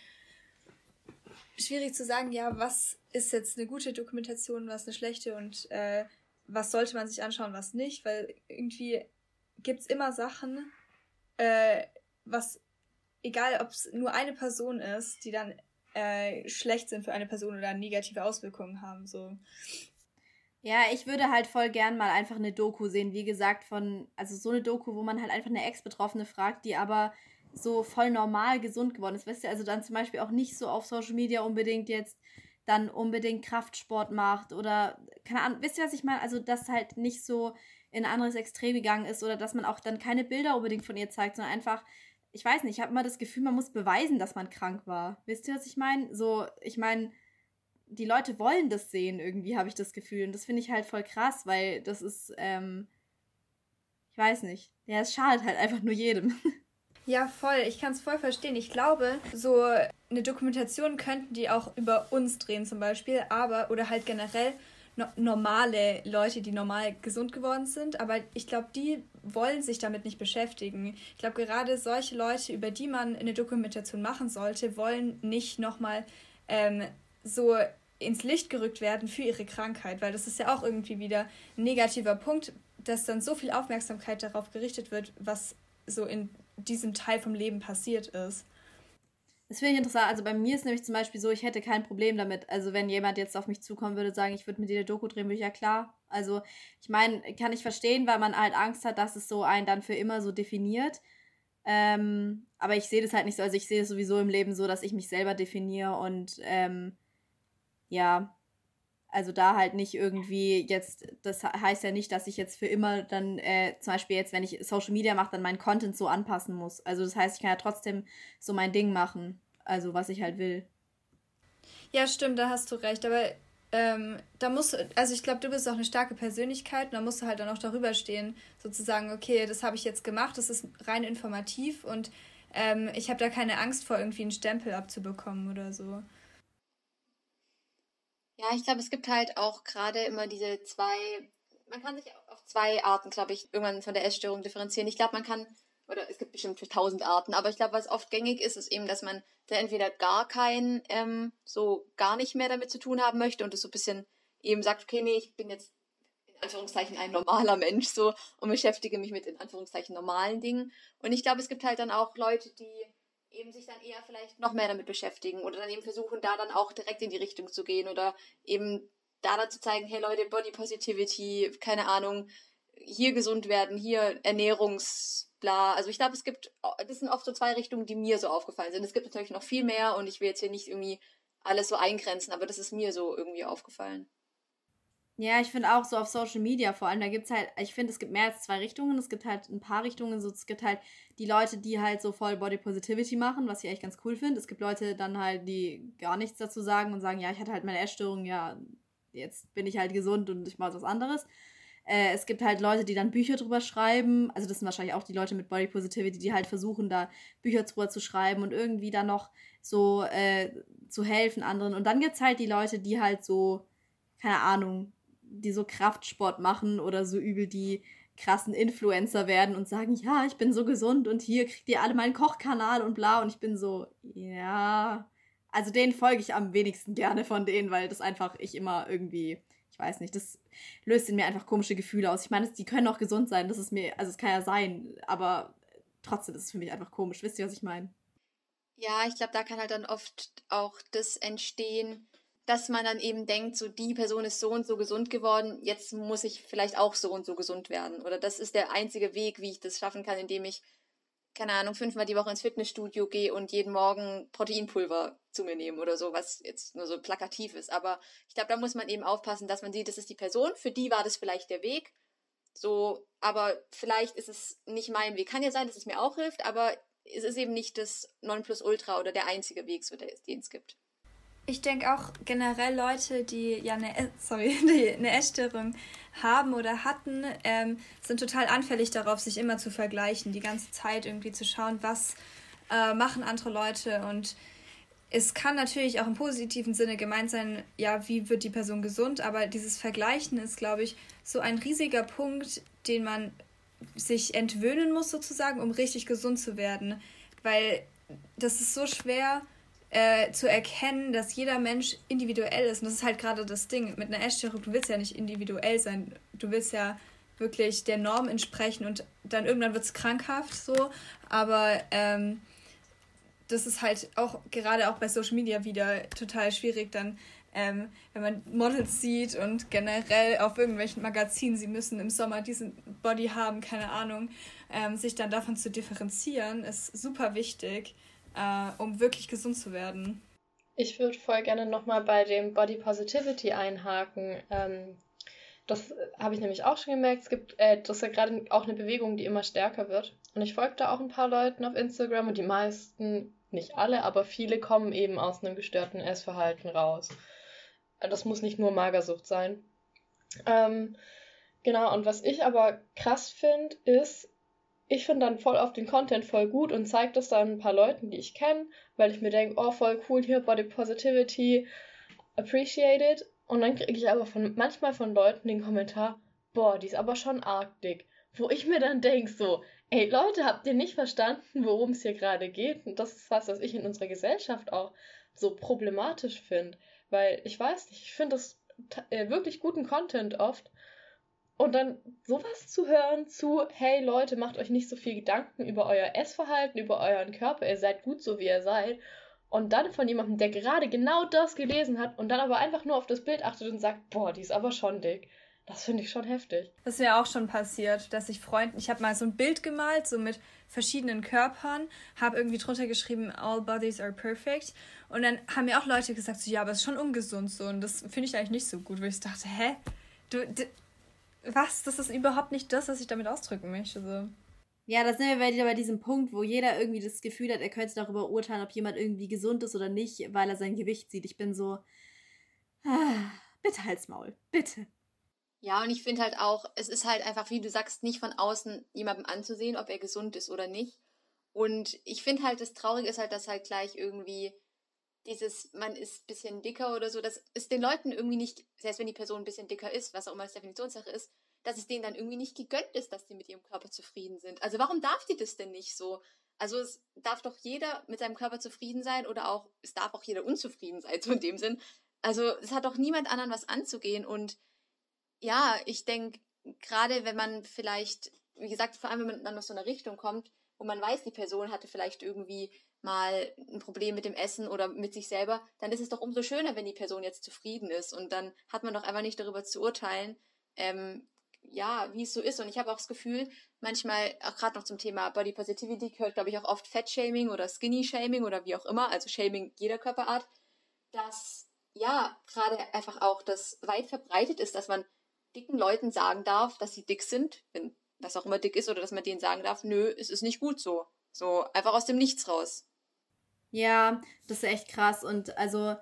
schwierig zu sagen, ja, was ist jetzt eine gute Dokumentation, was eine schlechte und äh, was sollte man sich anschauen, was nicht, weil irgendwie gibt es immer Sachen, äh, was, egal ob es nur eine Person ist, die dann äh, schlecht sind für eine Person oder negative Auswirkungen haben. So. Ja, ich würde halt voll gern mal einfach eine Doku sehen, wie gesagt, von, also so eine Doku, wo man halt einfach eine Ex-Betroffene fragt, die aber so voll normal gesund geworden ist. Weißt du, also dann zum Beispiel auch nicht so auf Social Media unbedingt jetzt dann unbedingt Kraftsport macht oder keine Ahnung, wisst ihr, was ich meine? Also, dass halt nicht so in ein anderes Extrem gegangen ist oder dass man auch dann keine Bilder unbedingt von ihr zeigt, sondern einfach, ich weiß nicht, ich habe immer das Gefühl, man muss beweisen, dass man krank war. Wisst ihr, was ich meine? So, ich meine, die Leute wollen das sehen, irgendwie, habe ich das Gefühl. Und das finde ich halt voll krass, weil das ist, ähm, ich weiß nicht. Ja, es schadet halt einfach nur jedem. Ja, voll. Ich kann es voll verstehen. Ich glaube, so eine Dokumentation könnten die auch über uns drehen zum Beispiel, aber oder halt generell no normale Leute, die normal gesund geworden sind. Aber ich glaube, die wollen sich damit nicht beschäftigen. Ich glaube, gerade solche Leute, über die man eine Dokumentation machen sollte, wollen nicht nochmal ähm, so ins Licht gerückt werden für ihre Krankheit, weil das ist ja auch irgendwie wieder ein negativer Punkt, dass dann so viel Aufmerksamkeit darauf gerichtet wird, was so in diesem Teil vom Leben passiert ist. Das finde ich interessant. Also bei mir ist nämlich zum Beispiel so, ich hätte kein Problem damit. Also wenn jemand jetzt auf mich zukommen würde, sagen, ich würde mit dir eine Doku drehen, würde ich ja klar. Also ich meine, kann ich verstehen, weil man halt Angst hat, dass es so einen dann für immer so definiert. Ähm, aber ich sehe das halt nicht so. Also ich sehe es sowieso im Leben so, dass ich mich selber definiere und ähm, ja, also da halt nicht irgendwie jetzt, das heißt ja nicht, dass ich jetzt für immer dann äh, zum Beispiel jetzt, wenn ich Social Media mache, dann meinen Content so anpassen muss. Also das heißt, ich kann ja trotzdem so mein Ding machen, also was ich halt will. Ja, stimmt, da hast du recht. Aber ähm, da musst du, also ich glaube, du bist auch eine starke Persönlichkeit und da musst du halt dann auch darüber stehen, sozusagen, okay, das habe ich jetzt gemacht, das ist rein informativ und ähm, ich habe da keine Angst vor, irgendwie einen Stempel abzubekommen oder so. Ja, ich glaube, es gibt halt auch gerade immer diese zwei, man kann sich auf zwei Arten, glaube ich, irgendwann von der Essstörung differenzieren. Ich glaube, man kann, oder es gibt bestimmt tausend Arten, aber ich glaube, was oft gängig ist, ist eben, dass man da entweder gar kein, ähm, so gar nicht mehr damit zu tun haben möchte und es so ein bisschen eben sagt, okay, nee, ich bin jetzt in Anführungszeichen ein normaler Mensch so und beschäftige mich mit in Anführungszeichen normalen Dingen. Und ich glaube, es gibt halt dann auch Leute, die eben sich dann eher vielleicht noch mehr damit beschäftigen oder dann eben versuchen, da dann auch direkt in die Richtung zu gehen oder eben da dann zu zeigen, hey Leute, Body Positivity, keine Ahnung, hier gesund werden, hier Ernährungsbla. Also ich glaube, es gibt, das sind oft so zwei Richtungen, die mir so aufgefallen sind. Es gibt natürlich noch viel mehr und ich will jetzt hier nicht irgendwie alles so eingrenzen, aber das ist mir so irgendwie aufgefallen. Ja, ich finde auch so auf Social Media vor allem, da gibt es halt, ich finde, es gibt mehr als zwei Richtungen. Es gibt halt ein paar Richtungen. So, es gibt halt die Leute, die halt so voll Body Positivity machen, was ich echt ganz cool finde. Es gibt Leute dann halt, die gar nichts dazu sagen und sagen, ja, ich hatte halt meine Essstörung, ja, jetzt bin ich halt gesund und ich mache was anderes. Äh, es gibt halt Leute, die dann Bücher drüber schreiben. Also das sind wahrscheinlich auch die Leute mit Body Positivity, die halt versuchen, da Bücher drüber zu schreiben und irgendwie dann noch so äh, zu helfen anderen. Und dann gibt es halt die Leute, die halt so, keine Ahnung, die so Kraftsport machen oder so übel die krassen Influencer werden und sagen, ja, ich bin so gesund und hier kriegt ihr alle meinen Kochkanal und bla. Und ich bin so, ja. Also denen folge ich am wenigsten gerne von denen, weil das einfach ich immer irgendwie, ich weiß nicht, das löst in mir einfach komische Gefühle aus. Ich meine, die können auch gesund sein, das ist mir, also es kann ja sein, aber trotzdem ist es für mich einfach komisch. Wisst ihr, was ich meine? Ja, ich glaube, da kann halt dann oft auch das entstehen, dass man dann eben denkt, so die Person ist so und so gesund geworden, jetzt muss ich vielleicht auch so und so gesund werden. Oder das ist der einzige Weg, wie ich das schaffen kann, indem ich, keine Ahnung, fünfmal die Woche ins Fitnessstudio gehe und jeden Morgen Proteinpulver zu mir nehme oder so, was jetzt nur so plakativ ist. Aber ich glaube, da muss man eben aufpassen, dass man sieht, das ist die Person, für die war das vielleicht der Weg. So, aber vielleicht ist es nicht mein Weg. Kann ja sein, dass es mir auch hilft, aber es ist eben nicht das Nonplusultra oder der einzige Weg, so den es gibt. Ich denke auch generell Leute, die ja eine, äh, sorry, die eine Essstörung haben oder hatten, ähm, sind total anfällig darauf, sich immer zu vergleichen, die ganze Zeit irgendwie zu schauen, was äh, machen andere Leute. Und es kann natürlich auch im positiven Sinne gemeint sein, ja, wie wird die Person gesund, aber dieses Vergleichen ist, glaube ich, so ein riesiger Punkt, den man sich entwöhnen muss sozusagen, um richtig gesund zu werden, weil das ist so schwer, äh, zu erkennen, dass jeder Mensch individuell ist. Und das ist halt gerade das Ding. Mit einer Essstörung, du willst ja nicht individuell sein. Du willst ja wirklich der Norm entsprechen und dann irgendwann wird es krankhaft so. Aber ähm, das ist halt auch gerade auch bei Social Media wieder total schwierig, dann, ähm, wenn man Models sieht und generell auf irgendwelchen Magazinen, sie müssen im Sommer diesen Body haben, keine Ahnung, ähm, sich dann davon zu differenzieren, ist super wichtig äh, um wirklich gesund zu werden. Ich würde voll gerne nochmal bei dem Body Positivity einhaken. Ähm, das habe ich nämlich auch schon gemerkt. Es gibt, äh, das ist ja gerade auch eine Bewegung, die immer stärker wird. Und ich folge da auch ein paar Leuten auf Instagram und die meisten, nicht alle, aber viele kommen eben aus einem gestörten Essverhalten raus. Das muss nicht nur Magersucht sein. Ähm, genau, und was ich aber krass finde, ist, ich finde dann voll auf den Content voll gut und zeige das dann ein paar Leuten, die ich kenne, weil ich mir denke, oh, voll cool hier, Body Positivity, appreciated. Und dann kriege ich aber von, manchmal von Leuten den Kommentar, boah, die ist aber schon arg dick. Wo ich mir dann denke, so, ey Leute, habt ihr nicht verstanden, worum es hier gerade geht? Und das ist was, was ich in unserer Gesellschaft auch so problematisch finde. Weil ich weiß nicht, ich finde das äh, wirklich guten Content oft. Und dann sowas zu hören zu, hey Leute, macht euch nicht so viel Gedanken über euer Essverhalten, über euren Körper, ihr seid gut so wie ihr seid. Und dann von jemandem, der gerade genau das gelesen hat und dann aber einfach nur auf das Bild achtet und sagt, boah, die ist aber schon dick. Das finde ich schon heftig. Das ist mir auch schon passiert, dass ich Freunden, ich habe mal so ein Bild gemalt, so mit verschiedenen Körpern, habe irgendwie drunter geschrieben, all bodies are perfect. Und dann haben mir auch Leute gesagt, so, ja, aber es ist schon ungesund so. Und das finde ich eigentlich nicht so gut, weil ich dachte, hä? Du, was? Das ist überhaupt nicht das, was ich damit ausdrücken möchte. So. Ja, da sind wir wieder bei diesem Punkt, wo jeder irgendwie das Gefühl hat, er könnte darüber urteilen, ob jemand irgendwie gesund ist oder nicht, weil er sein Gewicht sieht. Ich bin so, ah, bitte halt's Maul, bitte. Ja, und ich finde halt auch, es ist halt einfach, wie du sagst, nicht von außen jemandem anzusehen, ob er gesund ist oder nicht. Und ich finde halt, das Traurige ist halt, dass halt gleich irgendwie dieses, man ist ein bisschen dicker oder so, das ist den Leuten irgendwie nicht, selbst wenn die Person ein bisschen dicker ist, was auch immer als Definitionssache ist, dass es denen dann irgendwie nicht gegönnt ist, dass die mit ihrem Körper zufrieden sind. Also warum darf die das denn nicht so? Also es darf doch jeder mit seinem Körper zufrieden sein oder auch, es darf auch jeder unzufrieden sein, so in dem Sinn. Also es hat doch niemand anderen was anzugehen und Ja, ich denke, gerade wenn man vielleicht, wie gesagt, vor allem wenn man dann aus so einer Richtung kommt, wo man weiß, die Person hatte vielleicht irgendwie mal ein Problem mit dem Essen oder mit sich selber, dann ist es doch umso schöner, wenn die Person jetzt zufrieden ist. Und dann hat man doch einfach nicht darüber zu urteilen, ähm, ja, wie es so ist. Und ich habe auch das Gefühl, manchmal, auch gerade noch zum Thema Body Positivity, gehört, glaube ich, auch oft Fat-Shaming oder Skinny-Shaming oder wie auch immer, also Shaming jeder Körperart, dass ja, gerade einfach auch das weit verbreitet ist, dass man dicken Leuten sagen darf, dass sie dick sind, wenn was auch immer dick ist, oder dass man denen sagen darf, nö, es ist nicht gut so. So, einfach aus dem Nichts raus. Ja, das ist echt krass. Und also,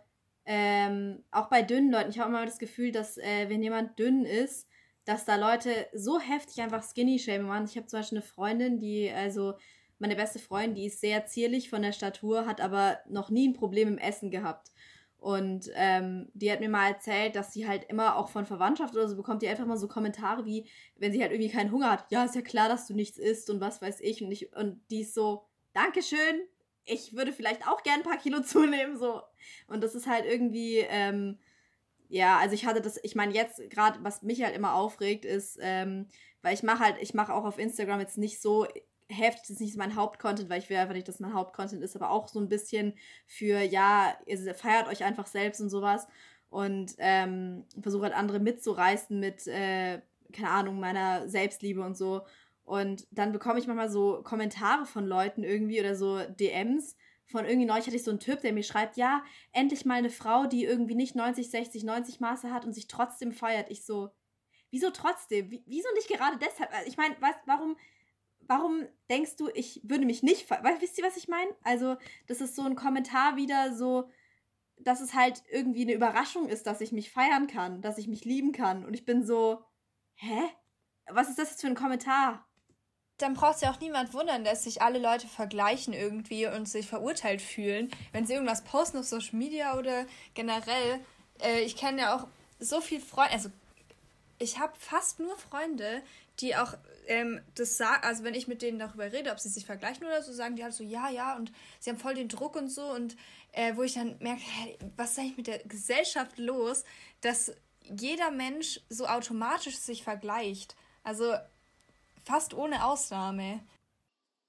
ähm, auch bei dünnen Leuten, ich habe immer das Gefühl, dass äh, wenn jemand dünn ist, dass da Leute so heftig einfach Skinny-Shaming machen. Ich habe zum Beispiel eine Freundin, die, also meine beste Freundin, die ist sehr zierlich von der Statur, hat aber noch nie ein Problem im Essen gehabt. Und ähm, die hat mir mal erzählt, dass sie halt immer auch von Verwandtschaft oder so bekommt, die einfach mal so Kommentare wie, wenn sie halt irgendwie keinen Hunger hat, ja, ist ja klar, dass du nichts isst und was weiß ich. Und, ich, und die ist so, Dankeschön, ich würde vielleicht auch gern ein paar Kilo zunehmen, so. Und das ist halt irgendwie, ähm, ja, also ich hatte das, ich meine jetzt gerade, was mich halt immer aufregt, ist, ähm, weil ich mache halt, ich mache auch auf Instagram jetzt nicht so das ist nicht mein Hauptcontent, weil ich will einfach nicht, dass mein Hauptcontent ist, aber auch so ein bisschen für, ja, ihr feiert euch einfach selbst und sowas und ähm, versuche halt andere mitzureißen mit, äh, keine Ahnung, meiner Selbstliebe und so. Und dann bekomme ich manchmal so Kommentare von Leuten irgendwie oder so DMs von irgendwie neulich hatte ich so einen Typ, der mir schreibt, ja, endlich mal eine Frau, die irgendwie nicht 90, 60, 90 Maße hat und sich trotzdem feiert. Ich so, wieso trotzdem? Wie, wieso nicht gerade deshalb? Also ich meine, warum, warum denkst du, ich würde mich nicht feiern? Wisst ihr, was ich meine? Also, das ist so ein Kommentar wieder so, dass es halt irgendwie eine Überraschung ist, dass ich mich feiern kann, dass ich mich lieben kann. Und ich bin so, hä? Was ist das jetzt für ein Kommentar? dann braucht es ja auch niemand wundern, dass sich alle Leute vergleichen irgendwie und sich verurteilt fühlen, wenn sie irgendwas posten auf Social Media oder generell. Äh, ich kenne ja auch so viele Freunde, also ich habe fast nur Freunde, die auch ähm, das sagen, also wenn ich mit denen darüber rede, ob sie sich vergleichen oder so, sagen die halt so, ja, ja, und sie haben voll den Druck und so und äh, wo ich dann merke, hey, was ist eigentlich mit der Gesellschaft los, dass jeder Mensch so automatisch sich vergleicht. Also Fast ohne Ausnahme.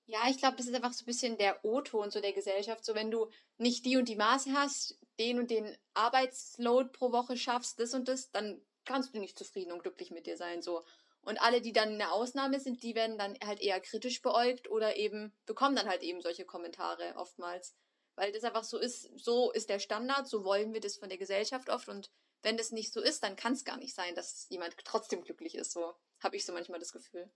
Ja, ich glaube, das ist einfach so ein bisschen der O-Ton so der Gesellschaft. So, wenn du nicht die und die Maße hast, den und den Arbeitsload pro Woche schaffst, das und das, dann kannst du nicht zufrieden und glücklich mit dir sein. So. Und alle, die dann eine Ausnahme sind, die werden dann halt eher kritisch beäugt oder eben bekommen dann halt eben solche Kommentare oftmals. Weil das einfach so ist, so ist der Standard, so wollen wir das von der Gesellschaft oft. Und wenn das nicht so ist, dann kann es gar nicht sein, dass jemand trotzdem glücklich ist. So habe ich so manchmal das Gefühl.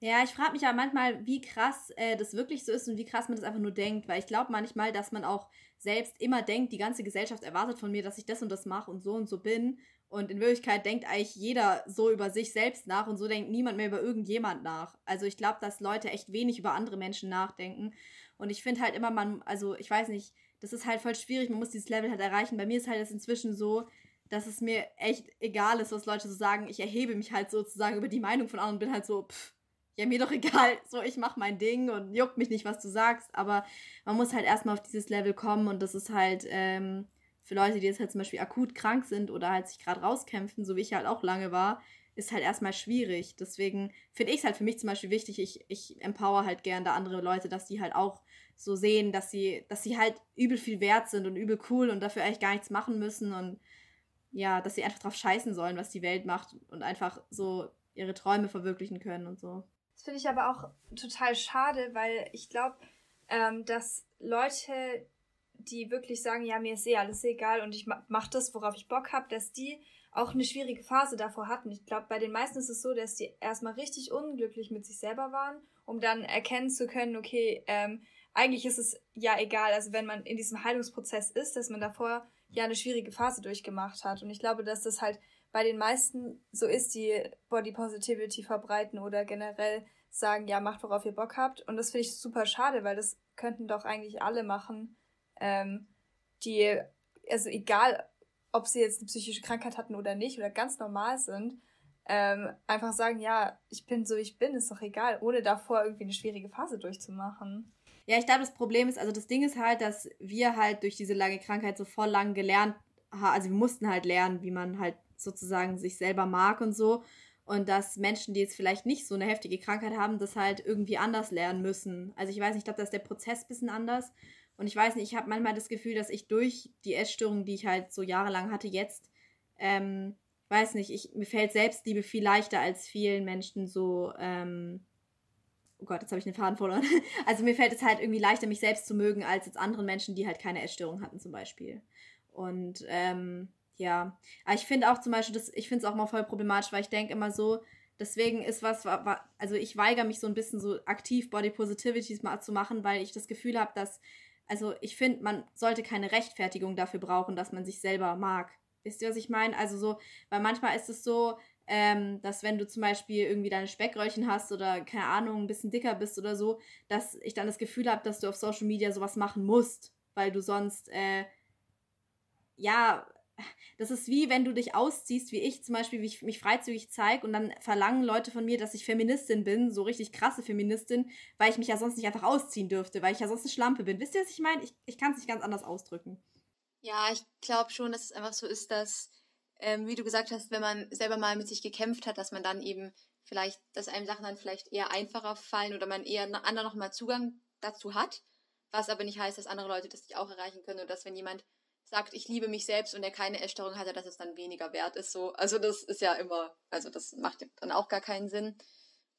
Ja, ich frage mich ja manchmal, wie krass äh, das wirklich so ist und wie krass man das einfach nur denkt, weil ich glaube manchmal, dass man auch selbst immer denkt, die ganze Gesellschaft erwartet von mir, dass ich das und das mache und so und so bin. Und in Wirklichkeit denkt eigentlich jeder so über sich selbst nach und so denkt niemand mehr über irgendjemand nach. Also ich glaube, dass Leute echt wenig über andere Menschen nachdenken. Und ich finde halt immer, man, also ich weiß nicht, das ist halt voll schwierig, man muss dieses Level halt erreichen. Bei mir ist halt das inzwischen so, dass es mir echt egal ist, was Leute so sagen. Ich erhebe mich halt sozusagen über die Meinung von anderen und bin halt so, pff, ja, mir doch egal, so ich mach mein Ding und juckt mich nicht, was du sagst, aber man muss halt erstmal auf dieses Level kommen und das ist halt ähm, für Leute, die jetzt halt zum Beispiel akut krank sind oder halt sich gerade rauskämpfen, so wie ich halt auch lange war, ist halt erstmal schwierig. Deswegen finde ich es halt für mich zum Beispiel wichtig, ich, ich empower halt gern da andere Leute, dass die halt auch so sehen, dass sie, dass sie halt übel viel wert sind und übel cool und dafür eigentlich gar nichts machen müssen und ja, dass sie einfach drauf scheißen sollen, was die Welt macht und einfach so ihre Träume verwirklichen können und so. Das finde ich aber auch total schade, weil ich glaube, ähm, dass Leute, die wirklich sagen, ja, mir ist eh alles egal und ich mache das, worauf ich Bock habe, dass die auch eine schwierige Phase davor hatten. Ich glaube, bei den meisten ist es so, dass die erstmal richtig unglücklich mit sich selber waren, um dann erkennen zu können, okay, ähm, eigentlich ist es ja egal, also wenn man in diesem Heilungsprozess ist, dass man davor ja eine schwierige Phase durchgemacht hat. Und ich glaube, dass das halt bei den meisten so ist, die Body Positivity verbreiten oder generell sagen, ja, macht, worauf ihr Bock habt. Und das finde ich super schade, weil das könnten doch eigentlich alle machen, ähm, die, also egal, ob sie jetzt eine psychische Krankheit hatten oder nicht oder ganz normal sind, ähm, einfach sagen, ja, ich bin so, ich bin, ist doch egal, ohne davor irgendwie eine schwierige Phase durchzumachen. Ja, ich glaube, das Problem ist, also das Ding ist halt, dass wir halt durch diese lange Krankheit so voll lang gelernt haben, also wir mussten halt lernen, wie man halt sozusagen sich selber mag und so. Und dass Menschen, die jetzt vielleicht nicht so eine heftige Krankheit haben, das halt irgendwie anders lernen müssen. Also ich weiß nicht, ich glaube, da ist der Prozess ein bisschen anders. Und ich weiß nicht, ich habe manchmal das Gefühl, dass ich durch die Essstörung, die ich halt so jahrelang hatte, jetzt, ähm, weiß nicht, ich, mir fällt Selbstliebe viel leichter als vielen Menschen so, ähm, oh Gott, jetzt habe ich den Faden verloren. Also mir fällt es halt irgendwie leichter, mich selbst zu mögen, als jetzt anderen Menschen, die halt keine Essstörung hatten zum Beispiel. Und ähm, ja, aber ich finde auch zum Beispiel, das, ich finde es auch mal voll problematisch, weil ich denke immer so, deswegen ist was, also ich weigere mich so ein bisschen so aktiv Body Positivities mal zu machen, weil ich das Gefühl habe, dass, also ich finde, man sollte keine Rechtfertigung dafür brauchen, dass man sich selber mag. Wisst ihr, was ich meine? Also so, weil manchmal ist es so, ähm, dass wenn du zum Beispiel irgendwie deine Speckröllchen hast oder keine Ahnung, ein bisschen dicker bist oder so, dass ich dann das Gefühl habe, dass du auf Social Media sowas machen musst, weil du sonst, äh, ja, das ist wie wenn du dich ausziehst, wie ich zum Beispiel, wie ich mich freizügig zeige und dann verlangen Leute von mir, dass ich Feministin bin, so richtig krasse Feministin, weil ich mich ja sonst nicht einfach ausziehen dürfte, weil ich ja sonst eine Schlampe bin. Wisst ihr, was ich meine? Ich, ich kann es nicht ganz anders ausdrücken. Ja, ich glaube schon, dass es einfach so ist, dass ähm, wie du gesagt hast, wenn man selber mal mit sich gekämpft hat, dass man dann eben vielleicht, dass einem Sachen dann vielleicht eher einfacher fallen oder man eher anderen nochmal Zugang dazu hat, was aber nicht heißt, dass andere Leute das nicht auch erreichen können und dass wenn jemand sagt, ich liebe mich selbst und er keine Essstörung hatte, dass es dann weniger wert ist. So, also das ist ja immer, also das macht dann auch gar keinen Sinn.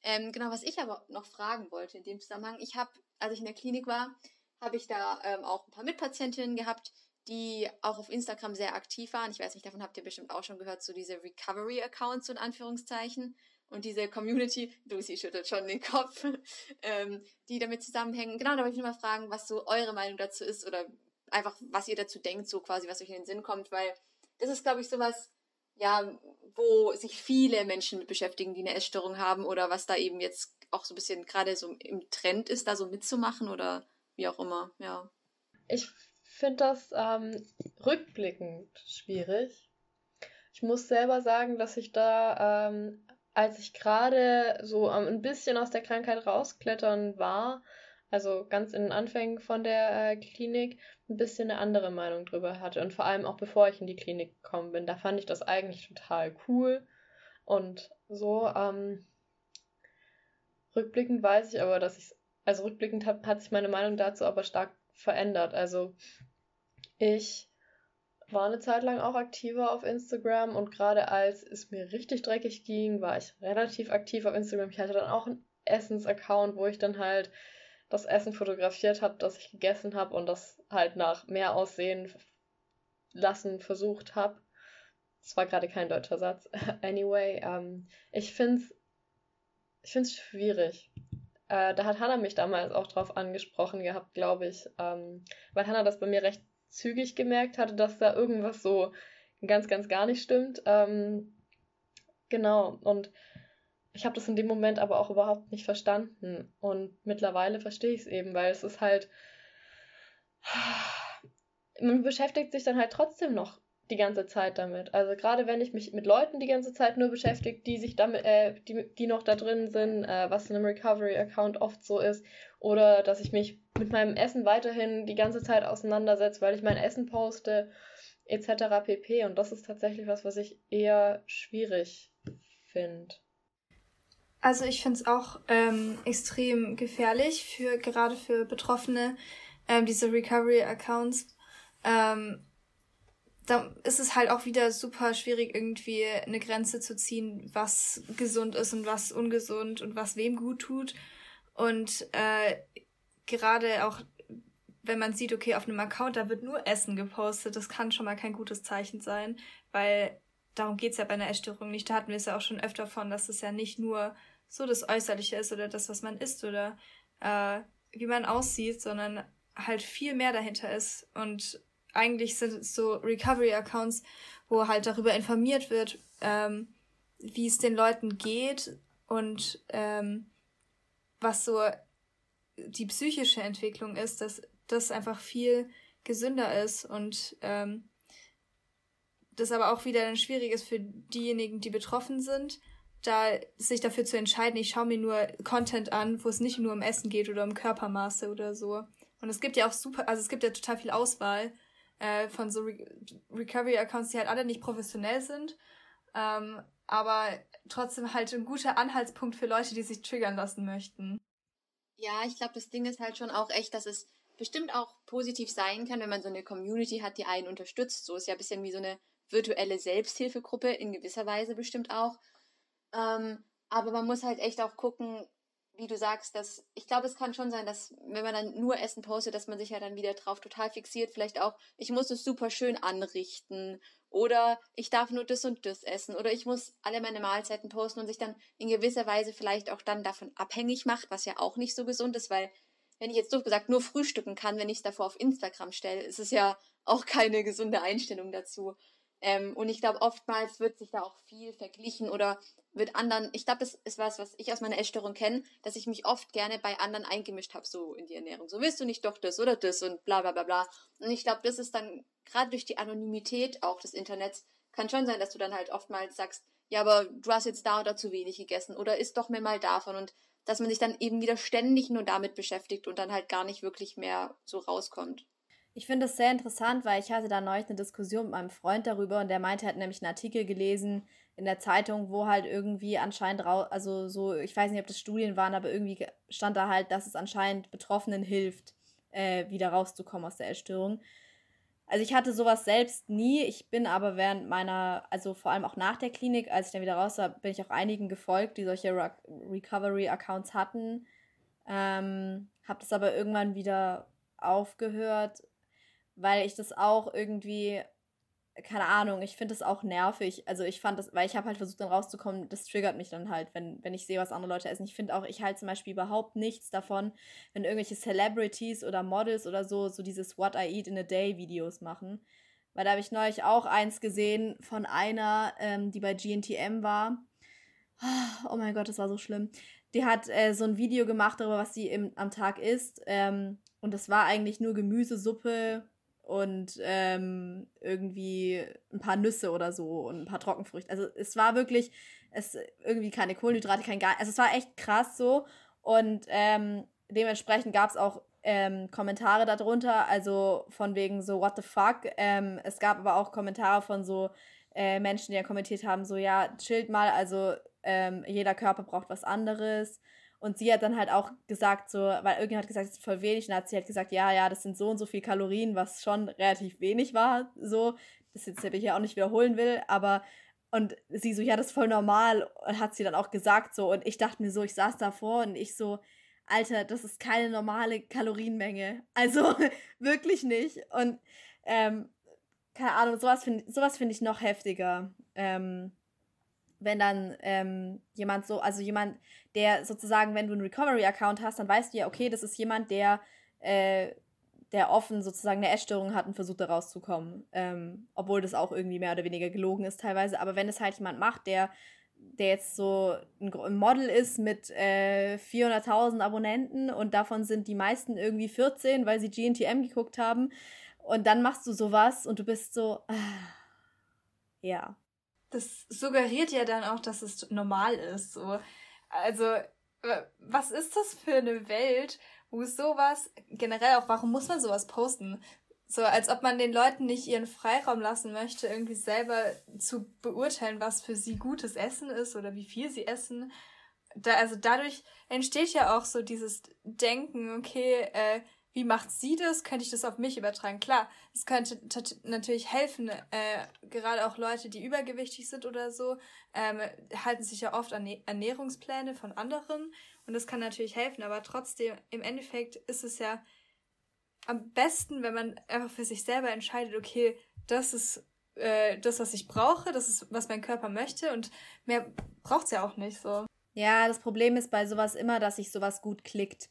Ähm, genau, was ich aber noch fragen wollte in dem Zusammenhang, ich habe, als ich in der Klinik war, habe ich da ähm, auch ein paar Mitpatientinnen gehabt, die auch auf Instagram sehr aktiv waren. Ich weiß nicht, davon habt ihr bestimmt auch schon gehört, so diese Recovery-Accounts in Anführungszeichen und diese Community, Lucy schüttelt schon den Kopf, ähm, die damit zusammenhängen. Genau, da wollte ich nur mal fragen, was so eure Meinung dazu ist oder einfach, was ihr dazu denkt, so quasi, was euch in den Sinn kommt, weil das ist, glaube ich, sowas, ja, wo sich viele Menschen mit beschäftigen, die eine Essstörung haben oder was da eben jetzt auch so ein bisschen gerade so im Trend ist, da so mitzumachen oder wie auch immer, ja. Ich finde das ähm, rückblickend schwierig. Ich muss selber sagen, dass ich da, ähm, als ich gerade so ein bisschen aus der Krankheit rausklettern war, also ganz in den Anfängen von der äh, Klinik, ein bisschen eine andere Meinung drüber hatte. Und vor allem auch bevor ich in die Klinik gekommen bin, da fand ich das eigentlich total cool. Und so, ähm, rückblickend weiß ich aber, dass ich, also rückblickend hat, hat sich meine Meinung dazu aber stark verändert. Also ich war eine Zeit lang auch aktiver auf Instagram und gerade als es mir richtig dreckig ging, war ich relativ aktiv auf Instagram. Ich hatte dann auch einen Essens-Account, wo ich dann halt das Essen fotografiert habe, das ich gegessen habe und das halt nach mehr Aussehen lassen versucht habe. Das war gerade kein deutscher Satz. anyway, ähm, ich finde es ich find's schwierig. Äh, da hat Hannah mich damals auch drauf angesprochen gehabt, glaube ich, ähm, weil Hannah das bei mir recht zügig gemerkt hatte, dass da irgendwas so ganz, ganz gar nicht stimmt. Ähm, genau, und ich habe das in dem Moment aber auch überhaupt nicht verstanden. Und mittlerweile verstehe ich es eben, weil es ist halt. Man beschäftigt sich dann halt trotzdem noch die ganze Zeit damit. Also gerade wenn ich mich mit Leuten die ganze Zeit nur beschäftige, die sich damit, äh, die, die noch da drin sind, äh, was in einem Recovery-Account oft so ist, oder dass ich mich mit meinem Essen weiterhin die ganze Zeit auseinandersetze, weil ich mein Essen poste, etc. pp. Und das ist tatsächlich was, was ich eher schwierig finde. Also ich finde es auch ähm, extrem gefährlich für gerade für Betroffene ähm, diese Recovery Accounts. Ähm, da ist es halt auch wieder super schwierig, irgendwie eine Grenze zu ziehen, was gesund ist und was ungesund und was wem gut tut. Und äh, gerade auch, wenn man sieht, okay, auf einem Account, da wird nur Essen gepostet, das kann schon mal kein gutes Zeichen sein, weil darum geht's ja bei einer Essstörung nicht. Da hatten wir es ja auch schon öfter von, dass es ja nicht nur so das Äußerliche ist oder das, was man isst oder äh, wie man aussieht, sondern halt viel mehr dahinter ist. Und eigentlich sind es so Recovery-Accounts, wo halt darüber informiert wird, ähm, wie es den Leuten geht und ähm, was so die psychische Entwicklung ist, dass das einfach viel gesünder ist und ähm, das aber auch wieder dann schwierig ist für diejenigen, die betroffen sind, da sich dafür zu entscheiden, ich schaue mir nur Content an, wo es nicht nur um Essen geht oder um Körpermaße oder so. Und es gibt ja auch super, also es gibt ja total viel Auswahl äh, von so Re Recovery-Accounts, die halt alle nicht professionell sind Ähm, aber trotzdem halt ein guter Anhaltspunkt für Leute, die sich triggern lassen möchten. Ja, ich glaube, das Ding ist halt schon auch echt, dass es bestimmt auch positiv sein kann, wenn man so eine Community hat, die einen unterstützt. So ist ja ein bisschen wie so eine virtuelle Selbsthilfegruppe, in gewisser Weise bestimmt auch. Ähm, aber man muss halt echt auch gucken, wie du sagst, dass ich glaube, es kann schon sein, dass wenn man dann nur Essen postet, dass man sich ja dann wieder drauf total fixiert. Vielleicht auch, ich muss es super schön anrichten oder ich darf nur das und das essen oder ich muss alle meine Mahlzeiten posten und sich dann in gewisser Weise vielleicht auch dann davon abhängig macht, was ja auch nicht so gesund ist, weil wenn ich jetzt doof gesagt nur frühstücken kann, wenn ich es davor auf Instagram stelle, ist es ja auch keine gesunde Einstellung dazu. Ähm, und ich glaube, oftmals wird sich da auch viel verglichen oder wird anderen, ich glaube, das ist was, was ich aus meiner Essstörung kenne, dass ich mich oft gerne bei anderen eingemischt habe, so in die Ernährung. So willst du nicht doch das oder das und bla bla bla bla. Und ich glaube, das ist dann, gerade durch die Anonymität auch des Internets, kann schon sein, dass du dann halt oftmals sagst, ja, aber du hast jetzt da oder zu wenig gegessen oder isst doch mir mal davon und dass man sich dann eben wieder ständig nur damit beschäftigt und dann halt gar nicht wirklich mehr so rauskommt. Ich finde es sehr interessant, weil ich hatte da neulich eine Diskussion mit meinem Freund darüber und der meinte, er hat nämlich einen Artikel gelesen in der Zeitung, wo halt irgendwie anscheinend raus, also so, ich weiß nicht, ob das Studien waren, aber irgendwie stand da halt, dass es anscheinend Betroffenen hilft, äh, wieder rauszukommen aus der Essstörung. Also ich hatte sowas selbst nie. Ich bin aber während meiner, also vor allem auch nach der Klinik, als ich dann wieder raus war, bin ich auch einigen gefolgt, die solche Re Recovery-Accounts hatten. Ähm, habe das aber irgendwann wieder aufgehört weil ich das auch irgendwie, keine Ahnung, ich finde das auch nervig. Also ich fand das, weil ich habe halt versucht dann rauszukommen, das triggert mich dann halt, wenn, wenn ich sehe, was andere Leute essen. Ich finde auch, ich halte zum Beispiel überhaupt nichts davon, wenn irgendwelche Celebrities oder Models oder so, so dieses What I Eat in a Day Videos machen. Weil da habe ich neulich auch eins gesehen von einer, ähm, die bei GNTM war. Oh mein Gott, das war so schlimm. Die hat äh, so ein Video gemacht darüber, was sie im, am Tag isst. Ähm, und das war eigentlich nur Gemüsesuppe, und ähm, irgendwie ein paar Nüsse oder so und ein paar Trockenfrüchte. Also es war wirklich, es irgendwie keine Kohlenhydrate, kein Gar. Also es war echt krass so. Und ähm, dementsprechend gab es auch ähm, Kommentare darunter, also von wegen so, what the fuck. Ähm, es gab aber auch Kommentare von so äh, Menschen, die ja kommentiert haben, so, ja, chillt mal, also ähm, jeder Körper braucht was anderes. Und sie hat dann halt auch gesagt, so, weil irgendjemand hat gesagt, es ist voll wenig. Und dann hat sie halt gesagt, ja, ja, das sind so und so viel Kalorien, was schon relativ wenig war. So, das jetzt ich ja auch nicht wiederholen will, aber und sie so, ja, das ist voll normal, und hat sie dann auch gesagt so. Und ich dachte mir so, ich saß davor und ich so, Alter, das ist keine normale Kalorienmenge. Also wirklich nicht. Und ähm, keine Ahnung, sowas finde sowas find ich noch heftiger. Ähm, wenn dann ähm, jemand so, also jemand, der sozusagen, wenn du einen Recovery-Account hast, dann weißt du ja, okay, das ist jemand, der, äh, der offen sozusagen eine Essstörung hat und versucht da rauszukommen. Ähm, obwohl das auch irgendwie mehr oder weniger gelogen ist teilweise. Aber wenn es halt jemand macht, der, der jetzt so ein Model ist mit äh, 400.000 Abonnenten und davon sind die meisten irgendwie 14, weil sie GNTM geguckt haben. Und dann machst du sowas und du bist so, ah, ja das suggeriert ja dann auch, dass es normal ist. So. Also, was ist das für eine Welt, wo sowas, generell auch, warum muss man sowas posten? So, als ob man den Leuten nicht ihren Freiraum lassen möchte, irgendwie selber zu beurteilen, was für sie gutes Essen ist oder wie viel sie essen. Da, also dadurch entsteht ja auch so dieses Denken, okay, äh, wie macht sie das? Könnte ich das auf mich übertragen? Klar, es könnte natürlich helfen, äh, gerade auch Leute, die übergewichtig sind oder so, ähm, halten sich ja oft an Ernährungspläne von anderen und das kann natürlich helfen, aber trotzdem, im Endeffekt ist es ja am besten, wenn man einfach für sich selber entscheidet, okay, das ist äh, das, was ich brauche, das ist, was mein Körper möchte und mehr braucht's ja auch nicht so. Ja, das Problem ist bei sowas immer, dass sich sowas gut klickt.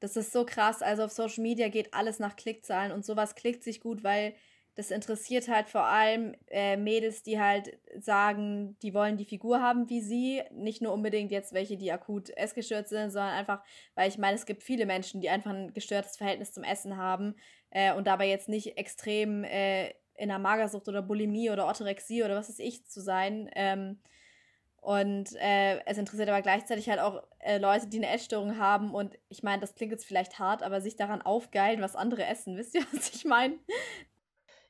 Das ist so krass. Also auf Social Media geht alles nach Klickzahlen und sowas klickt sich gut, weil das interessiert halt vor allem äh, Mädels, die halt sagen, die wollen die Figur haben wie sie. Nicht nur unbedingt jetzt welche, die akut essgestört sind, sondern einfach, weil ich meine, es gibt viele Menschen, die einfach ein gestörtes Verhältnis zum Essen haben äh, und dabei jetzt nicht extrem äh, in einer Magersucht oder Bulimie oder Orthorexie oder was weiß ich zu sein. Ähm, und äh, es interessiert aber gleichzeitig halt auch äh, Leute, die eine Essstörung haben. Und ich meine, das klingt jetzt vielleicht hart, aber sich daran aufgeilen, was andere essen. Wisst ihr, was ich meine?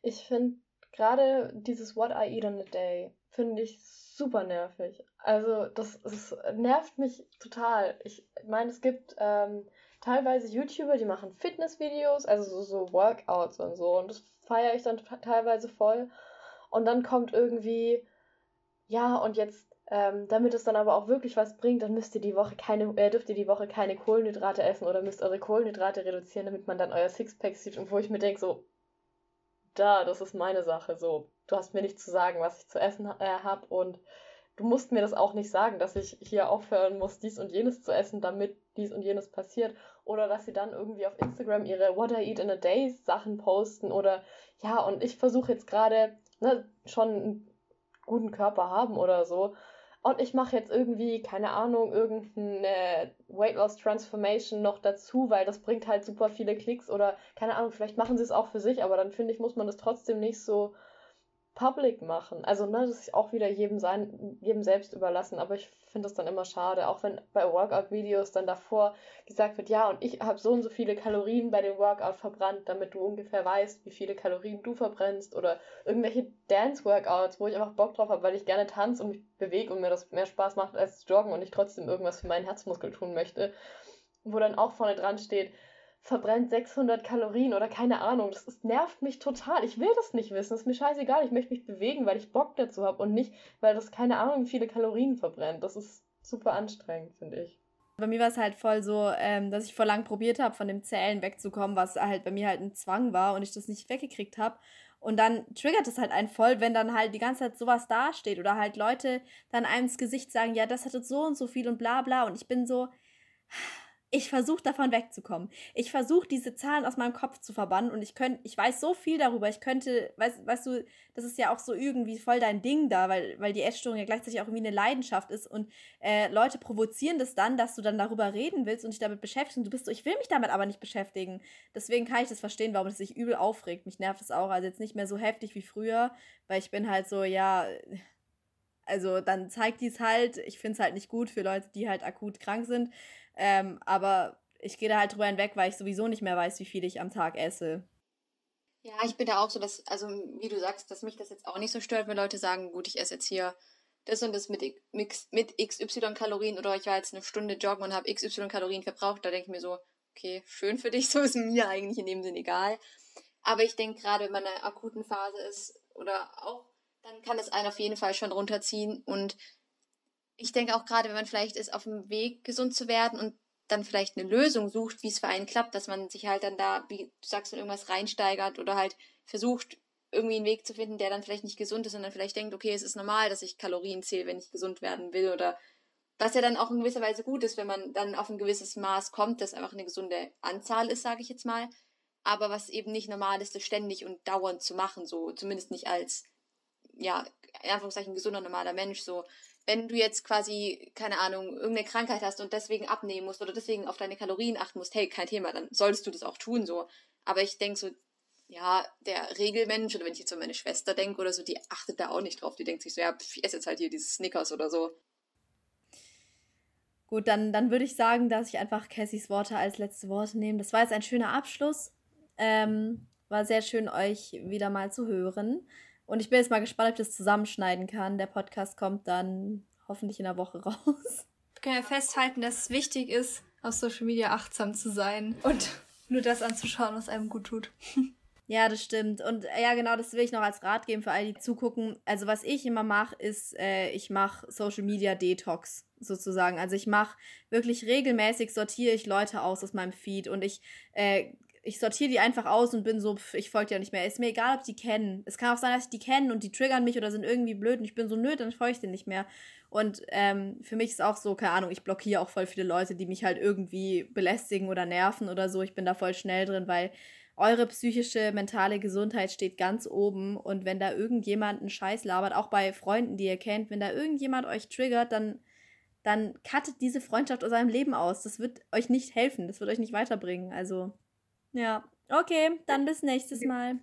Ich finde gerade dieses What I Eat in a Day, finde ich super nervig. Also das, das nervt mich total. Ich meine, es gibt ähm, teilweise YouTuber, die machen Fitnessvideos, also so, so Workouts und so. Und das feiere ich dann teilweise voll. Und dann kommt irgendwie, ja, und jetzt, ähm, damit es dann aber auch wirklich was bringt, dann müsst ihr die Woche keine, äh, dürft ihr die Woche keine Kohlenhydrate essen oder müsst eure Kohlenhydrate reduzieren, damit man dann euer Sixpack sieht. Und wo ich mir denke, so, da, das ist meine Sache. So, du hast mir nicht zu sagen, was ich zu essen äh, habe und du musst mir das auch nicht sagen, dass ich hier aufhören muss, dies und jenes zu essen, damit dies und jenes passiert. Oder dass sie dann irgendwie auf Instagram ihre What I Eat in a Day Sachen posten. Oder ja, und ich versuche jetzt gerade ne, schon einen guten Körper haben oder so. Und ich mache jetzt irgendwie, keine Ahnung, irgendeine Weight Loss Transformation noch dazu, weil das bringt halt super viele Klicks oder keine Ahnung, vielleicht machen sie es auch für sich, aber dann finde ich, muss man das trotzdem nicht so public machen. Also, ne, das ist auch wieder jedem sein, jedem selbst überlassen, aber ich finde das dann immer schade, auch wenn bei Workout-Videos dann davor gesagt wird, ja, und ich habe so und so viele Kalorien bei dem Workout verbrannt, damit du ungefähr weißt, wie viele Kalorien du verbrennst oder irgendwelche Dance-Workouts, wo ich einfach Bock drauf habe, weil ich gerne tanze und mich bewege und mir das mehr Spaß macht als joggen und ich trotzdem irgendwas für meinen Herzmuskel tun möchte, wo dann auch vorne dran steht, verbrennt 600 Kalorien oder keine Ahnung. Das ist, nervt mich total. Ich will das nicht wissen. Das ist mir scheißegal. Ich möchte mich bewegen, weil ich Bock dazu habe und nicht, weil das keine Ahnung, wie viele Kalorien verbrennt. Das ist super anstrengend, finde ich. Bei mir war es halt voll so, ähm, dass ich vor lang probiert habe, von dem Zählen wegzukommen, was halt bei mir halt ein Zwang war und ich das nicht weggekriegt habe. Und dann triggert es halt einen voll, wenn dann halt die ganze Zeit sowas dasteht oder halt Leute dann einem ins Gesicht sagen, ja, das hatte so und so viel und bla bla. Und ich bin so, ich versuche davon wegzukommen. Ich versuche diese Zahlen aus meinem Kopf zu verbannen und ich könnte, ich weiß so viel darüber. Ich könnte, weißt, weißt du, das ist ja auch so irgendwie voll dein Ding da, weil, weil die Essstörung ja gleichzeitig auch irgendwie eine Leidenschaft ist und äh, Leute provozieren das dann, dass du dann darüber reden willst und dich damit beschäftigst und du bist so, ich will mich damit aber nicht beschäftigen. Deswegen kann ich das verstehen, warum es sich übel aufregt. Mich nervt es auch, also jetzt nicht mehr so heftig wie früher, weil ich bin halt so, ja, also dann zeigt dies halt, ich finde es halt nicht gut für Leute, die halt akut krank sind. Ähm, aber ich gehe da halt drüber hinweg, weil ich sowieso nicht mehr weiß, wie viel ich am Tag esse. Ja, ich bin da auch so, dass, also wie du sagst, dass mich das jetzt auch nicht so stört, wenn Leute sagen, gut, ich esse jetzt hier das und das mit, mit XY Kalorien oder ich war jetzt eine Stunde joggen und habe XY Kalorien verbraucht. Da denke ich mir so, okay, schön für dich, so ist mir eigentlich in dem Sinn egal. Aber ich denke gerade, wenn man in einer akuten Phase ist oder auch, dann kann es einen auf jeden Fall schon runterziehen und ich denke auch gerade, wenn man vielleicht ist auf dem Weg, gesund zu werden und dann vielleicht eine Lösung sucht, wie es für einen klappt, dass man sich halt dann da, wie du sagst, in irgendwas reinsteigert oder halt versucht, irgendwie einen Weg zu finden, der dann vielleicht nicht gesund ist, sondern vielleicht denkt, okay, es ist normal, dass ich Kalorien zähle, wenn ich gesund werden will oder was ja dann auch in gewisser Weise gut ist, wenn man dann auf ein gewisses Maß kommt, das einfach eine gesunde Anzahl ist, sage ich jetzt mal, aber was eben nicht normal ist, das ständig und dauernd zu machen, so zumindest nicht als ja, in Anführungszeichen gesunder, normaler Mensch, so wenn du jetzt quasi, keine Ahnung, irgendeine Krankheit hast und deswegen abnehmen musst oder deswegen auf deine Kalorien achten musst, hey, kein Thema, dann solltest du das auch tun, so. Aber ich denke so, ja, der Regelmensch, oder wenn ich jetzt an meine Schwester denke oder so, die achtet da auch nicht drauf. Die denkt sich so, ja, ich esse jetzt halt hier dieses Snickers oder so. Gut, dann, dann würde ich sagen, dass ich einfach Cassys Worte als letzte Worte nehme. Das war jetzt ein schöner Abschluss. Ähm, war sehr schön, euch wieder mal zu hören. Und ich bin jetzt mal gespannt, ob ich das zusammenschneiden kann. Der Podcast kommt dann hoffentlich in der Woche raus. Wir können ja festhalten, dass es wichtig ist, auf Social Media achtsam zu sein und nur das anzuschauen, was einem gut tut. Ja, das stimmt. Und äh, ja, genau, das will ich noch als Rat geben für alle, die zugucken. Also was ich immer mache, ist, äh, ich mache Social Media Detox sozusagen. Also ich mache wirklich regelmäßig, sortiere ich Leute aus aus meinem Feed und ich äh, ich sortiere die einfach aus und bin so, pff, ich folge ja nicht mehr. Ist mir egal, ob die kennen. Es kann auch sein, dass ich die kennen und die triggern mich oder sind irgendwie blöd und ich bin so, nö, dann folge ich denen nicht mehr. Und ähm, für mich ist auch so, keine Ahnung, ich blockiere auch voll viele Leute, die mich halt irgendwie belästigen oder nerven oder so. Ich bin da voll schnell drin, weil eure psychische, mentale Gesundheit steht ganz oben und wenn da irgendjemand einen Scheiß labert, auch bei Freunden, die ihr kennt, wenn da irgendjemand euch triggert, dann dann cuttet diese Freundschaft aus eurem Leben aus. Das wird euch nicht helfen, das wird euch nicht weiterbringen. Also ja, okay, dann bis nächstes Mal.